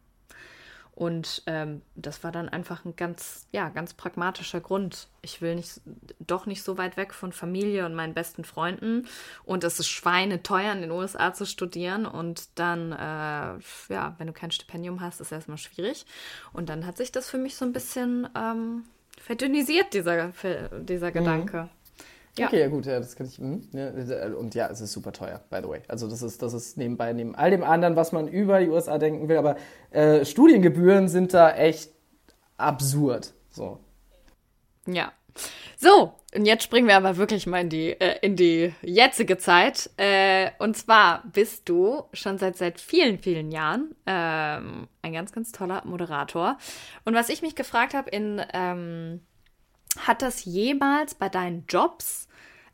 Und ähm, das war dann einfach ein ganz, ja, ganz pragmatischer Grund. Ich will nicht, doch nicht so weit weg von Familie und meinen besten Freunden. Und es ist schweineteuer, in den USA zu studieren. Und dann, äh, ja, wenn du kein Stipendium hast, ist erstmal schwierig. Und dann hat sich das für mich so ein bisschen ähm, verdünnisiert, dieser, dieser Gedanke. Mhm. Ja. Okay, ja gut, ja, das kann ich. Mh, ja, und ja, es ist super teuer, by the way. Also das ist, das ist nebenbei, neben all dem anderen, was man über die USA denken will, aber äh, Studiengebühren sind da echt absurd. So. Ja. So, und jetzt springen wir aber wirklich mal in die, äh, in die jetzige Zeit. Äh, und zwar bist du schon seit, seit vielen, vielen Jahren ähm, ein ganz, ganz toller Moderator. Und was ich mich gefragt habe, in ähm, hat das jemals bei deinen Jobs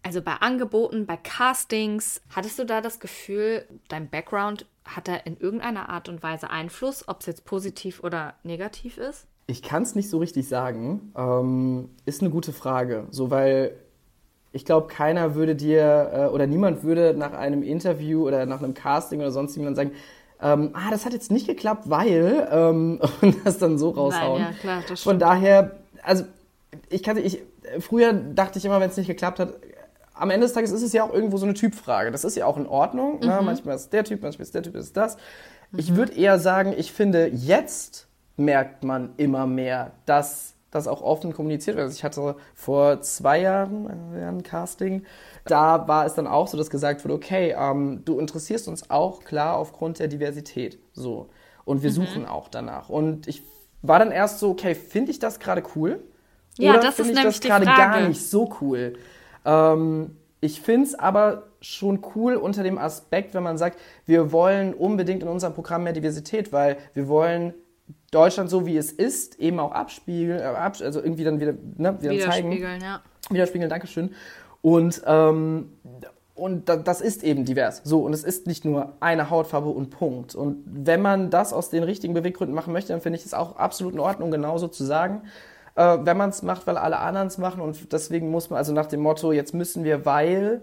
also bei Angeboten, bei Castings, hattest du da das Gefühl, dein Background hat da in irgendeiner Art und Weise Einfluss, ob es jetzt positiv oder negativ ist? Ich kann es nicht so richtig sagen. Ähm, ist eine gute Frage. So, weil ich glaube, keiner würde dir äh, oder niemand würde nach einem Interview oder nach einem Casting oder sonst jemand sagen, ähm, ah, das hat jetzt nicht geklappt, weil ähm, und das dann so raushauen. Nein, ja, klar, das stimmt. Von daher, also ich kann ich früher dachte ich immer, wenn es nicht geklappt hat, am Ende des Tages ist es ja auch irgendwo so eine Typfrage. Das ist ja auch in Ordnung. Ne? Mhm. Ne? Manchmal ist der Typ, manchmal ist der Typ, ist das. Mhm. Ich würde eher sagen, ich finde, jetzt merkt man immer mehr, dass das auch offen kommuniziert wird. Also ich hatte vor zwei Jahren äh, ein Casting, da war es dann auch so, dass gesagt wurde, okay, ähm, du interessierst uns auch klar aufgrund der Diversität. So. Und wir mhm. suchen auch danach. Und ich war dann erst so, okay, finde ich das gerade cool? Ja, Oder das ist ich nämlich das gerade gar nicht so cool? Ähm, ich finde es aber schon cool unter dem Aspekt, wenn man sagt, wir wollen unbedingt in unserem Programm mehr Diversität, weil wir wollen Deutschland so wie es ist eben auch abspiegeln, äh, also irgendwie dann wieder, ne, wieder Widerspiegeln, zeigen. ja. Widerspiegeln, Dankeschön. Und, ähm, und das ist eben divers. So, und es ist nicht nur eine Hautfarbe und Punkt. Und wenn man das aus den richtigen Beweggründen machen möchte, dann finde ich es auch absolut in Ordnung, genauso zu sagen. Äh, wenn man es macht, weil alle anderen es machen und deswegen muss man, also nach dem Motto, jetzt müssen wir, weil,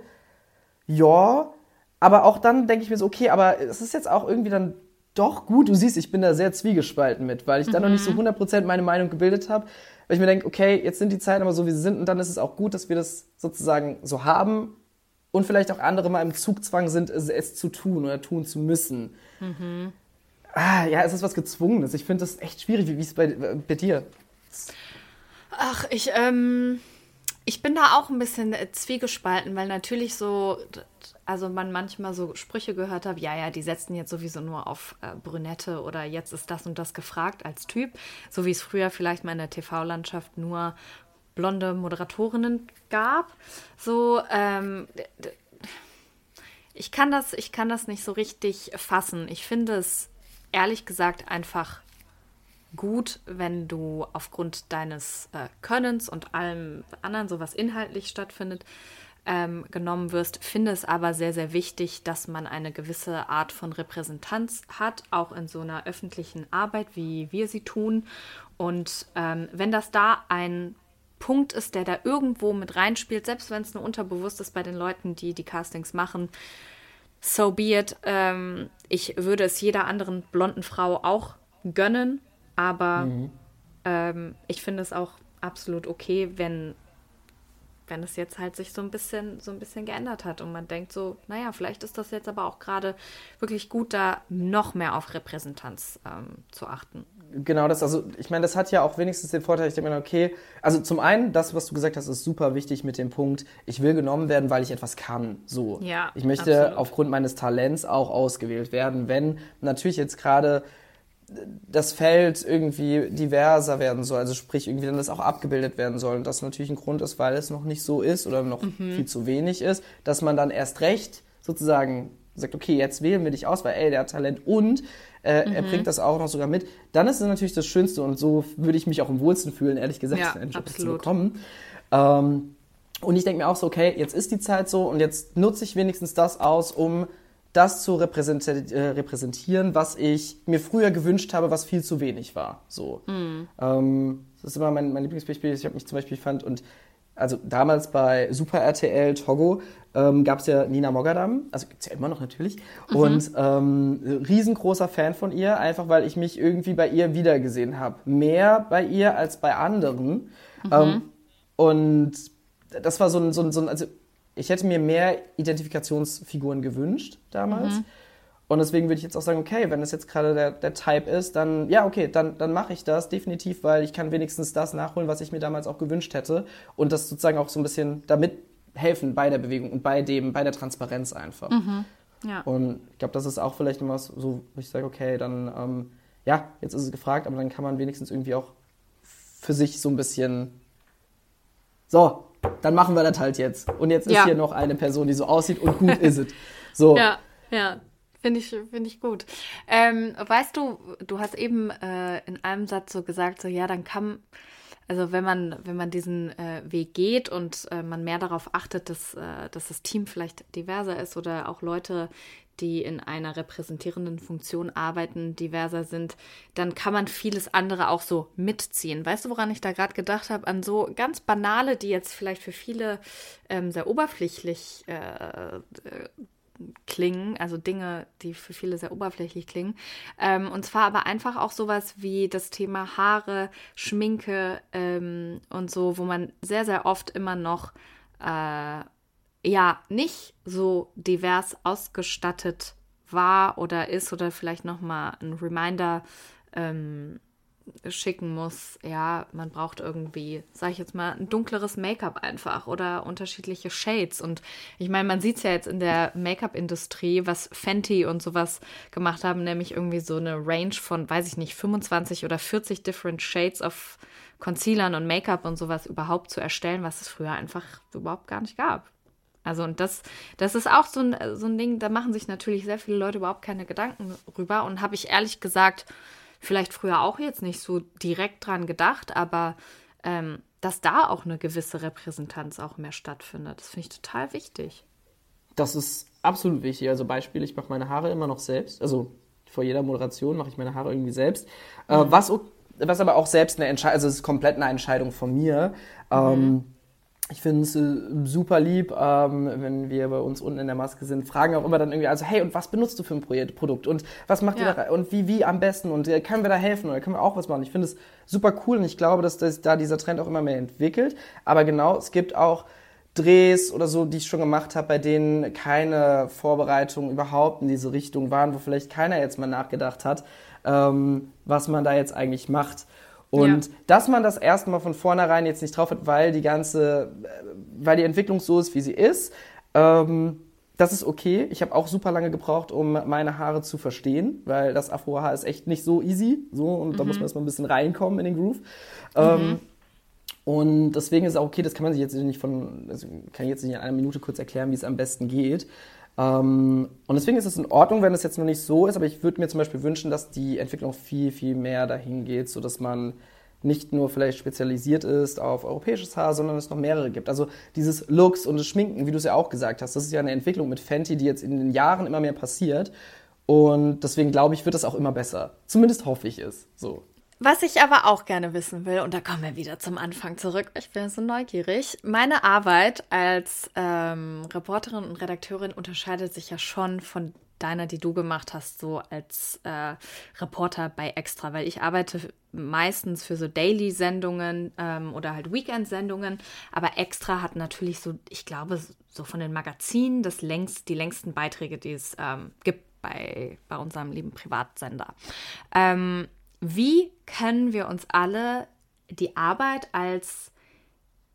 ja, aber auch dann denke ich mir so, okay, aber es ist jetzt auch irgendwie dann doch gut. Du siehst, ich bin da sehr zwiegespalten mit, weil ich mhm. da noch nicht so 100% meine Meinung gebildet habe. Weil ich mir denke, okay, jetzt sind die Zeiten aber so, wie sie sind und dann ist es auch gut, dass wir das sozusagen so haben und vielleicht auch andere mal im Zugzwang sind, es, es zu tun oder tun zu müssen. Mhm. Ah, ja, es ist was Gezwungenes. Ich finde das echt schwierig. Wie ist es bei, bei dir? Ach, ich, ähm, ich bin da auch ein bisschen äh, zwiegespalten, weil natürlich so, also man manchmal so Sprüche gehört hat, ja, ja, die setzen jetzt sowieso nur auf äh, Brünette oder jetzt ist das und das gefragt als Typ, so wie es früher vielleicht mal in der TV-Landschaft nur blonde Moderatorinnen gab. So, ähm, ich kann das, ich kann das nicht so richtig fassen. Ich finde es ehrlich gesagt einfach gut, wenn du aufgrund deines äh, Könnens und allem anderen, so was inhaltlich stattfindet, ähm, genommen wirst. Finde es aber sehr, sehr wichtig, dass man eine gewisse Art von Repräsentanz hat, auch in so einer öffentlichen Arbeit, wie wir sie tun. Und ähm, wenn das da ein Punkt ist, der da irgendwo mit reinspielt, selbst wenn es nur unterbewusst ist bei den Leuten, die die Castings machen, so be it. Ähm, ich würde es jeder anderen blonden Frau auch gönnen, aber mhm. ähm, ich finde es auch absolut okay, wenn wenn es jetzt halt sich so ein bisschen so ein bisschen geändert hat und man denkt so, naja, vielleicht ist das jetzt aber auch gerade wirklich gut, da noch mehr auf Repräsentanz ähm, zu achten. Genau das, also ich meine, das hat ja auch wenigstens den Vorteil, ich denke mir, okay, also zum einen, das, was du gesagt hast, ist super wichtig mit dem Punkt, ich will genommen werden, weil ich etwas kann. So. Ja, ich möchte absolut. aufgrund meines Talents auch ausgewählt werden, wenn natürlich jetzt gerade das Feld irgendwie diverser werden soll, also sprich irgendwie dann das auch abgebildet werden soll und das natürlich ein Grund ist, weil es noch nicht so ist oder noch mhm. viel zu wenig ist, dass man dann erst recht sozusagen sagt, okay, jetzt wählen wir dich aus, weil ey, der hat Talent und äh, mhm. er bringt das auch noch sogar mit, dann ist es natürlich das Schönste und so würde ich mich auch am wohlsten fühlen, ehrlich gesagt, ja, einen Job absolut. zu bekommen. Ähm, und ich denke mir auch so, okay, jetzt ist die Zeit so und jetzt nutze ich wenigstens das aus, um das zu äh, repräsentieren, was ich mir früher gewünscht habe, was viel zu wenig war. So. Mhm. Ähm, das ist immer mein, mein Lieblingsbeispiel. Ich habe mich zum Beispiel fand und also damals bei Super RTL Togo ähm, gab es ja Nina Mogadam, also gibt es ja immer noch natürlich, mhm. und ähm, riesengroßer Fan von ihr, einfach weil ich mich irgendwie bei ihr wiedergesehen habe. Mehr bei ihr als bei anderen. Mhm. Ähm, und das war so ein, so ein, so ein also ich hätte mir mehr Identifikationsfiguren gewünscht damals. Mhm. Und deswegen würde ich jetzt auch sagen, okay, wenn das jetzt gerade der, der Type ist, dann ja, okay, dann, dann mache ich das definitiv, weil ich kann wenigstens das nachholen, was ich mir damals auch gewünscht hätte. Und das sozusagen auch so ein bisschen damit helfen bei der Bewegung und bei dem, bei der Transparenz einfach. Mhm. Ja. Und ich glaube, das ist auch vielleicht immer so, wo ich sage, okay, dann, ähm, ja, jetzt ist es gefragt, aber dann kann man wenigstens irgendwie auch für sich so ein bisschen, so, dann machen wir das halt jetzt. Und jetzt ist ja. hier noch eine Person, die so aussieht und gut ist es. So. Ja, ja. Finde ich, find ich gut. Ähm, weißt du, du hast eben äh, in einem Satz so gesagt, so ja, dann kann, also wenn man, wenn man diesen äh, Weg geht und äh, man mehr darauf achtet, dass, äh, dass das Team vielleicht diverser ist oder auch Leute, die in einer repräsentierenden Funktion arbeiten, diverser sind, dann kann man vieles andere auch so mitziehen. Weißt du, woran ich da gerade gedacht habe? An so ganz banale, die jetzt vielleicht für viele ähm, sehr oberflächlich äh, äh, klingen, also Dinge, die für viele sehr oberflächlich klingen. Ähm, und zwar aber einfach auch sowas wie das Thema Haare, Schminke ähm, und so, wo man sehr, sehr oft immer noch äh, ja nicht so divers ausgestattet war oder ist oder vielleicht noch mal ein Reminder ähm, schicken muss, ja, man braucht irgendwie, sag ich jetzt mal, ein dunkleres Make-up einfach oder unterschiedliche Shades. Und ich meine, man sieht es ja jetzt in der Make-up-Industrie, was Fenty und sowas gemacht haben, nämlich irgendwie so eine Range von, weiß ich nicht, 25 oder 40 different Shades of Concealern und Make-up und sowas überhaupt zu erstellen, was es früher einfach überhaupt gar nicht gab. Also und das, das ist auch so ein, so ein Ding, da machen sich natürlich sehr viele Leute überhaupt keine Gedanken rüber und habe ich ehrlich gesagt vielleicht früher auch jetzt nicht so direkt dran gedacht, aber ähm, dass da auch eine gewisse Repräsentanz auch mehr stattfindet, das finde ich total wichtig. Das ist absolut wichtig. Also Beispiel, ich mache meine Haare immer noch selbst. Also vor jeder Moderation mache ich meine Haare irgendwie selbst. Äh, mhm. Äh, was, was aber auch selbst eine Entscheidung, also es ist komplett eine Entscheidung von mir. Mhm. Ähm, ich finde es äh, super lieb, ähm, wenn wir bei uns unten in der Maske sind, fragen auch immer dann irgendwie, also hey, und was benutzt du für ein Projekt, Produkt und was macht ja. ihr da und wie, wie am besten und äh, können wir da helfen oder können wir auch was machen? Ich finde es super cool und ich glaube, dass das, da dieser Trend auch immer mehr entwickelt. Aber genau, es gibt auch Drehs oder so, die ich schon gemacht habe, bei denen keine Vorbereitungen überhaupt in diese Richtung waren, wo vielleicht keiner jetzt mal nachgedacht hat, ähm, was man da jetzt eigentlich macht. Und ja. dass man das erstmal von vornherein jetzt nicht drauf hat, weil die ganze, äh, weil die Entwicklung so ist, wie sie ist, ähm, das ist okay. Ich habe auch super lange gebraucht, um meine Haare zu verstehen, weil das Afro-Haar ist echt nicht so easy. So, und mhm. da muss man erstmal ein bisschen reinkommen in den Groove. Ähm, mhm. Und deswegen ist es auch okay, das kann man sich jetzt nicht von, also kann ich jetzt nicht in einer Minute kurz erklären, wie es am besten geht. Ähm, und deswegen ist es in Ordnung, wenn es jetzt noch nicht so ist, aber ich würde mir zum Beispiel wünschen, dass die Entwicklung viel, viel mehr dahin geht, sodass man nicht nur vielleicht spezialisiert ist auf europäisches Haar, sondern es noch mehrere gibt. Also dieses Looks und das Schminken, wie du es ja auch gesagt hast, das ist ja eine Entwicklung mit Fenty, die jetzt in den Jahren immer mehr passiert. Und deswegen glaube ich, wird das auch immer besser. Zumindest hoffe ich es. So. Was ich aber auch gerne wissen will, und da kommen wir wieder zum Anfang zurück, ich bin so neugierig. Meine Arbeit als ähm, Reporterin und Redakteurin unterscheidet sich ja schon von deiner, die du gemacht hast, so als äh, Reporter bei Extra, weil ich arbeite meistens für so Daily-Sendungen ähm, oder halt Weekend-Sendungen, aber Extra hat natürlich so, ich glaube, so von den Magazinen das längst, die längsten Beiträge, die es ähm, gibt bei, bei unserem lieben Privatsender. Ähm, wie können wir uns alle die Arbeit als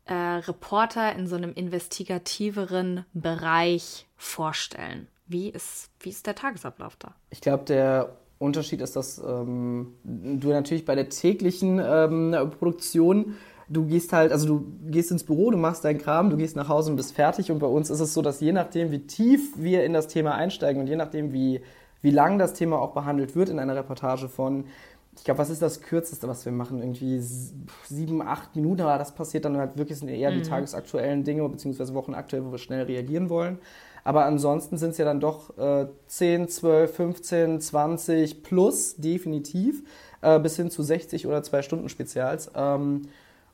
äh, Reporter in so einem investigativeren Bereich vorstellen? Wie ist, wie ist der Tagesablauf da? Ich glaube, der Unterschied ist, dass ähm, du natürlich bei der täglichen ähm, Produktion du gehst halt, also du gehst ins Büro, du machst deinen Kram, du gehst nach Hause und bist fertig. Und bei uns ist es so, dass je nachdem, wie tief wir in das Thema einsteigen und je nachdem, wie, wie lang das Thema auch behandelt wird in einer Reportage von ich glaube, was ist das Kürzeste, was wir machen? Irgendwie sieben, acht Minuten, aber das passiert dann halt wirklich sind eher mhm. die tagesaktuellen Dinge, beziehungsweise wochenaktuell, wo wir schnell reagieren wollen. Aber ansonsten sind es ja dann doch äh, 10, 12, 15, 20 plus, definitiv, äh, bis hin zu 60 oder zwei Stunden Spezials. Ähm,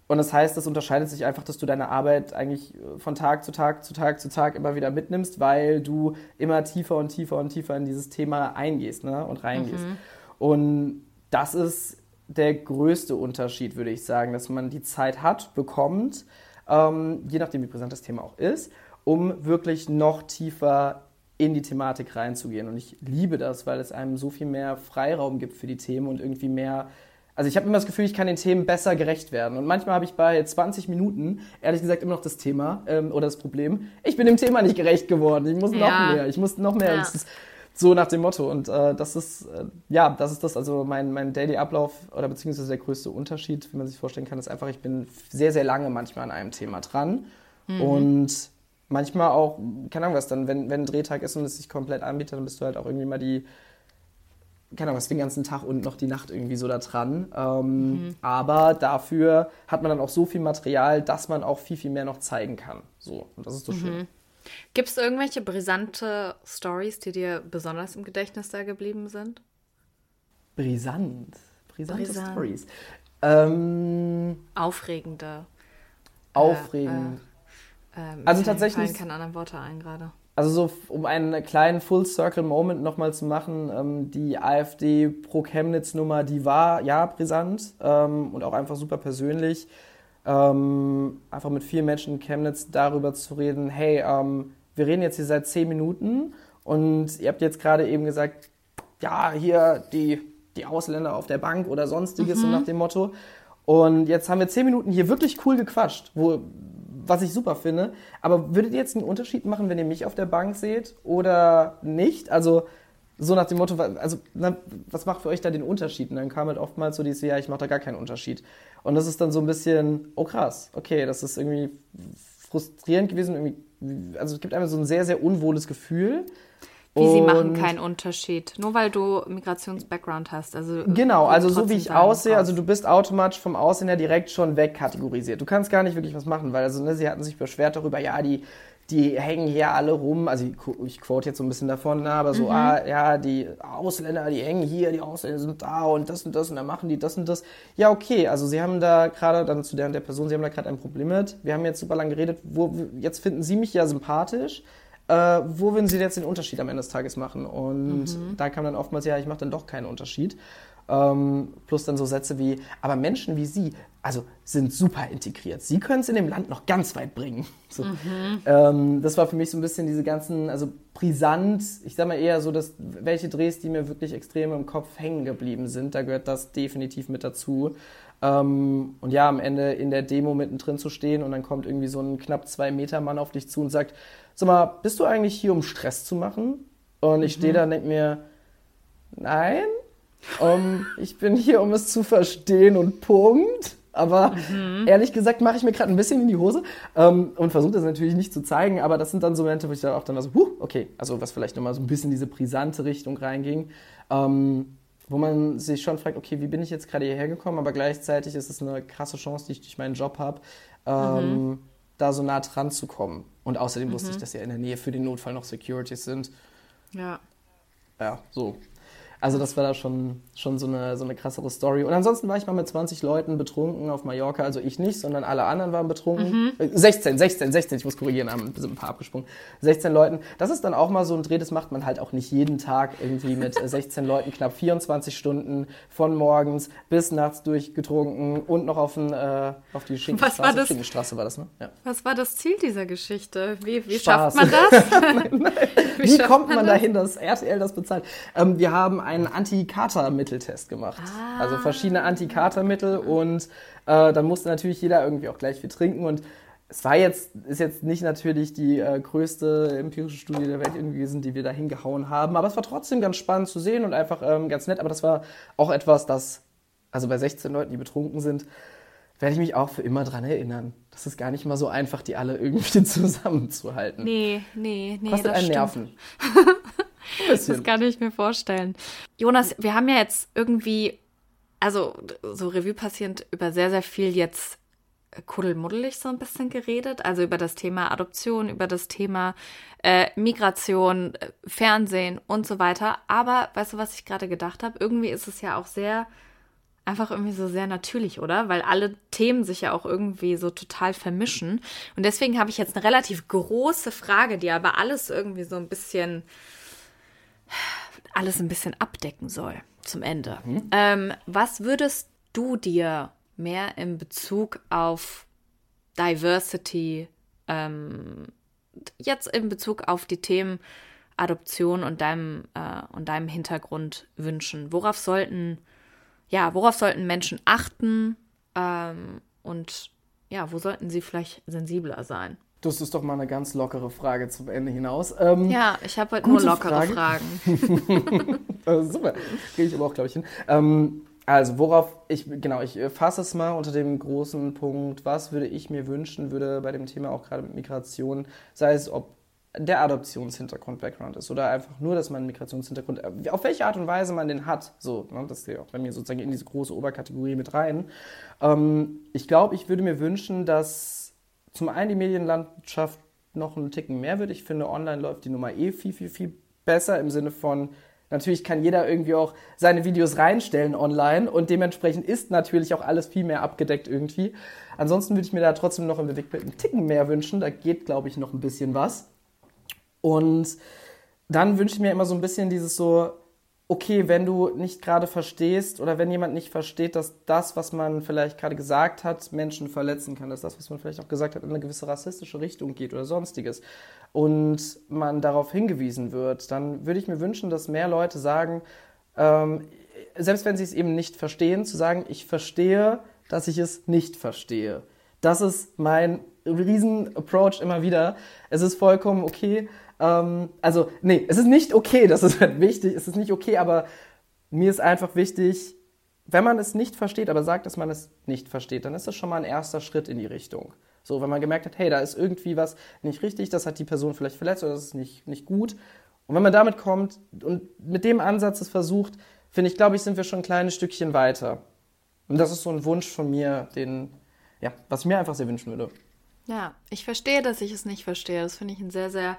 und das heißt, das unterscheidet sich einfach, dass du deine Arbeit eigentlich äh, von Tag zu Tag zu Tag zu Tag immer wieder mitnimmst, weil du immer tiefer und tiefer und tiefer in dieses Thema eingehst ne? und reingehst. Mhm. Und das ist der größte Unterschied, würde ich sagen, dass man die Zeit hat, bekommt, ähm, je nachdem, wie präsent das Thema auch ist, um wirklich noch tiefer in die Thematik reinzugehen. Und ich liebe das, weil es einem so viel mehr Freiraum gibt für die Themen und irgendwie mehr. Also ich habe immer das Gefühl, ich kann den Themen besser gerecht werden. Und manchmal habe ich bei 20 Minuten, ehrlich gesagt, immer noch das Thema ähm, oder das Problem, ich bin dem Thema nicht gerecht geworden. Ich muss noch ja. mehr. Ich muss noch mehr. Ja. So nach dem Motto. Und äh, das ist, äh, ja, das ist das, also mein, mein Daily-Ablauf oder beziehungsweise der größte Unterschied, wie man sich vorstellen kann, ist einfach, ich bin sehr, sehr lange manchmal an einem Thema dran. Mhm. Und manchmal auch, keine Ahnung was, dann, wenn, wenn ein Drehtag ist und es sich komplett anbietet, dann bist du halt auch irgendwie mal die, keine Ahnung was, den ganzen Tag und noch die Nacht irgendwie so da dran. Ähm, mhm. Aber dafür hat man dann auch so viel Material, dass man auch viel, viel mehr noch zeigen kann. So, und das ist so mhm. schön. Gibt es irgendwelche brisante Stories, die dir besonders im Gedächtnis da geblieben sind? Brisant. Brisante Brisant. Stories. Ähm, Aufregende. Aufregend. Äh, äh, also tatsächlich. Mir keine anderen Worte ein gerade. Also so, um einen kleinen Full-Circle-Moment nochmal zu machen, ähm, die AfD pro Chemnitz-Nummer, die war ja brisant ähm, und auch einfach super persönlich ähm, einfach mit vielen Menschen in Chemnitz darüber zu reden, hey, ähm, wir reden jetzt hier seit zehn Minuten und ihr habt jetzt gerade eben gesagt, ja, hier die die Ausländer auf der Bank oder sonstiges, so nach dem Motto. Und jetzt haben wir zehn Minuten hier wirklich cool gequatscht, wo, was ich super finde. Aber würdet ihr jetzt einen Unterschied machen, wenn ihr mich auf der Bank seht oder nicht? Also so nach dem Motto, also na, was macht für euch da den Unterschied? Und dann kam halt oftmals so dieses, ja, ich mache da gar keinen Unterschied. Und das ist dann so ein bisschen, oh krass, okay, das ist irgendwie frustrierend gewesen. Irgendwie, also es gibt einfach so ein sehr, sehr unwohles Gefühl. Wie sie machen keinen Unterschied. Nur weil du Migrations-Background hast. Also Genau, also so wie ich sagen aussehe, also du bist automatisch vom Aussehen her direkt schon wegkategorisiert. Du kannst gar nicht wirklich was machen, weil also ne, sie hatten sich beschwert darüber, ja, die die hängen hier alle rum, also ich, qu- ich quote jetzt so ein bisschen davon, ne, aber so, ah, ja, die Ausländer, die hängen hier, die Ausländer sind da und das und das und dann machen die das und das. Ja, okay, also sie haben da gerade, dann zu der und der Person, sie haben da gerade ein Problem mit. Wir haben jetzt super lange geredet, wo, jetzt finden sie mich ja sympathisch. Äh, wo würden Sie jetzt den Unterschied am Ende des Tages machen? Und da kam dann oftmals, ja, ich mache dann doch keinen Unterschied. Ähm, plus dann so Sätze wie, aber Menschen wie Sie, also sind super integriert. Sie können es in dem Land noch ganz weit bringen. So. Ähm, das war für mich so ein bisschen diese ganzen, also brisant, ich sag mal eher so, dass welche Drehs, die mir wirklich extrem im Kopf hängen geblieben sind, da gehört das definitiv mit dazu. Ähm, und ja, am Ende in der Demo mittendrin zu stehen und dann kommt irgendwie so ein knapp zwei Meter Mann auf dich zu und sagt, sag mal, bist du eigentlich hier, um Stress zu machen? Und ich stehe da und denke mir, nein, um, ich bin hier, um es zu verstehen und Punkt. Aber ehrlich gesagt mache ich mir gerade ein bisschen in die Hose ähm, und versuche das natürlich nicht zu zeigen. Aber das sind dann so Momente, wo ich dann auch dann war so, huh, okay, also was vielleicht nochmal so ein bisschen in diese brisante Richtung reinging. Ähm, wo man sich schon fragt, okay, wie bin ich jetzt gerade hierher gekommen? Aber gleichzeitig ist es eine krasse Chance, die ich durch meinen Job habe, ähm, da so nah dran zu kommen. Und außerdem wusste ich, dass ja in der Nähe für den Notfall noch Securities sind. Ja. Ja, so. Also das war da schon, schon so, eine, so eine krassere Story. Und ansonsten war ich mal mit 20 Leuten betrunken auf Mallorca. Also ich nicht, sondern alle anderen waren betrunken. Äh, 16, 16, 16, ich muss korrigieren, haben sind ein paar abgesprungen. 16 Leuten. Das ist dann auch mal so ein Dreh, das macht man halt auch nicht jeden Tag irgendwie mit äh, 16 Leuten knapp 24 Stunden von morgens bis nachts durchgetrunken und noch auf, ein, äh, auf die war Schinkenstraße. das? Schinkenstraße war das, ne? Ja. Was war das Ziel dieser Geschichte? Wie, wie Spaß. schafft man das? Wie, schafft kommt man man das? dahin, dass RTL das bezahlt? Ähm, wir haben einen Anti-Kater-Mitteltest gemacht. Ah. Also verschiedene Anti-Kater-Mittel und äh, dann musste natürlich jeder irgendwie auch gleich viel trinken und es war jetzt, ist jetzt nicht natürlich die äh, größte empirische Studie der Welt irgendwie gewesen, die wir da hingehauen haben, aber es war trotzdem ganz spannend zu sehen und einfach ähm, ganz nett, aber das war auch etwas, das, also bei 16 Leuten, die betrunken sind, werde ich mich auch für immer dran erinnern. Das ist gar nicht mal so einfach, die alle irgendwie zusammenzuhalten. Nee, nee, nee. Kostet das einen stimmt. Nerven. Das kann ich mir vorstellen. Jonas, wir haben ja jetzt irgendwie, also so Revue passierend über sehr, sehr viel jetzt kuddelmuddelig so ein bisschen geredet. Also über das Thema Adoption, über das Thema äh, Migration, äh, Fernsehen und so weiter. Aber weißt du, was ich gerade gedacht habe? Irgendwie ist es ja auch sehr, einfach irgendwie so sehr natürlich, oder? Weil alle Themen sich ja auch irgendwie so total vermischen. Und deswegen habe ich jetzt eine relativ große Frage, die aber alles irgendwie so ein bisschen alles ein bisschen abdecken soll zum Ende. Ähm, was würdest du dir mehr in Bezug auf Diversity, ähm, jetzt in Bezug auf die Themen Adoption und deinem, äh, und deinem Hintergrund wünschen? Worauf sollten, ja, worauf sollten Menschen achten ähm, und ja, wo sollten sie vielleicht sensibler sein? Das ist doch mal eine ganz lockere Frage zum Ende hinaus. Ähm, Ja, ich habe heute nur lockere Frage. Fragen. äh, super, kriege ich aber auch, glaube ich, hin. Ähm, also, worauf ich, genau, ich äh, fasse es mal unter dem großen Punkt, was würde ich mir wünschen, würde bei dem Thema auch gerade mit Migration, sei es ob der Adoptionshintergrund Background ist oder einfach nur, dass man einen Migrationshintergrund, äh, auf welche Art und Weise man den hat, so, ne, das ja auch bei mir sozusagen in diese große Oberkategorie mit rein. Ähm, ich glaube, ich würde mir wünschen, dass zum einen die Medienlandschaft noch einen Ticken mehr wird. Ich finde, online läuft die Nummer eh viel, viel, viel besser im Sinne von, natürlich kann jeder irgendwie auch seine Videos reinstellen online und dementsprechend ist natürlich auch alles viel mehr abgedeckt irgendwie. Ansonsten würde ich mir da trotzdem noch einen Ticken mehr wünschen. Da geht, glaube ich, noch ein bisschen was. Und dann wünsche ich mir immer so ein bisschen dieses so, okay, wenn du nicht gerade verstehst oder wenn jemand nicht versteht, dass das, was man vielleicht gerade gesagt hat, Menschen verletzen kann, dass das, was man vielleicht auch gesagt hat, in eine gewisse rassistische Richtung geht oder sonstiges und man darauf hingewiesen wird, dann würde ich mir wünschen, dass mehr Leute sagen, ähm, selbst wenn sie es eben nicht verstehen, zu sagen, ich verstehe, dass ich es nicht verstehe. Das ist mein Riesen-Approach immer wieder. Es ist vollkommen okay. Ähm, also, nee, es ist nicht okay, das ist halt wichtig. Es ist nicht okay, aber mir ist einfach wichtig, wenn man es nicht versteht, aber sagt, dass man es nicht versteht, dann ist das schon mal ein erster Schritt in die Richtung. So, wenn man gemerkt hat, hey, da ist irgendwie was nicht richtig, das hat die Person vielleicht verletzt oder das ist nicht, nicht gut. Und wenn man damit kommt und mit dem Ansatz es versucht, finde ich, glaube ich, sind wir schon ein kleines Stückchen weiter. Und das ist so ein Wunsch von mir, den, ja, was ich mir einfach sehr wünschen würde. Ja, ich verstehe, dass ich es nicht verstehe. Das finde ich ein sehr, sehr,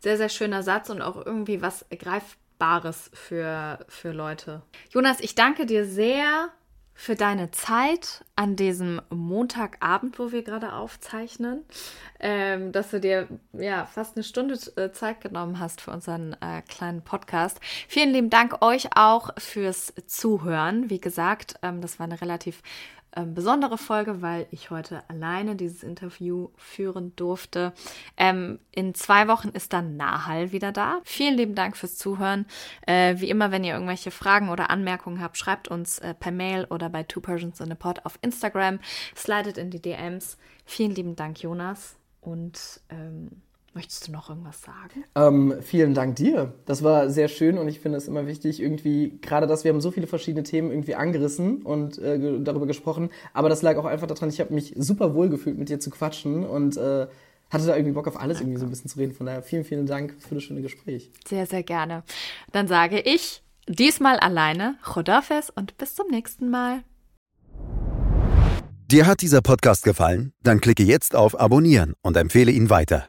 sehr, sehr schöner Satz und auch irgendwie was Greifbares für, für Leute. Jonas, ich danke dir sehr für deine Zeit an diesem Montagabend, wo wir gerade aufzeichnen, ähm, dass du dir ja fast eine Stunde äh, Zeit genommen hast für unseren äh, kleinen Podcast. Vielen lieben Dank euch auch fürs Zuhören. Wie gesagt, ähm, das war eine relativ ähm, besondere Folge, weil ich heute alleine dieses Interview führen durfte. Ähm, in zwei Wochen ist dann Nahal wieder da. Vielen lieben Dank fürs Zuhören. Äh, wie immer, wenn ihr irgendwelche Fragen oder Anmerkungen habt, schreibt uns äh, per Mail oder bei Two Persians in a Pod auf Instagram. Slidet in die DMs. Vielen lieben Dank, Jonas. Und ähm, Möchtest du noch irgendwas sagen? Ähm, vielen Dank dir. Das war sehr schön und ich finde es immer wichtig, irgendwie, gerade dass wir haben so viele verschiedene Themen irgendwie angerissen und äh, darüber gesprochen, aber das lag auch einfach daran, ich habe mich super wohl gefühlt, mit dir zu quatschen und äh, hatte da irgendwie Bock auf alles irgendwie so ein bisschen zu reden. Von daher vielen, vielen Dank für das schöne Gespräch. Sehr, sehr gerne. Dann sage ich diesmal alleine Chodafes und bis zum nächsten Mal. Dir hat dieser Podcast gefallen? Dann klicke jetzt auf Abonnieren und empfehle ihn weiter.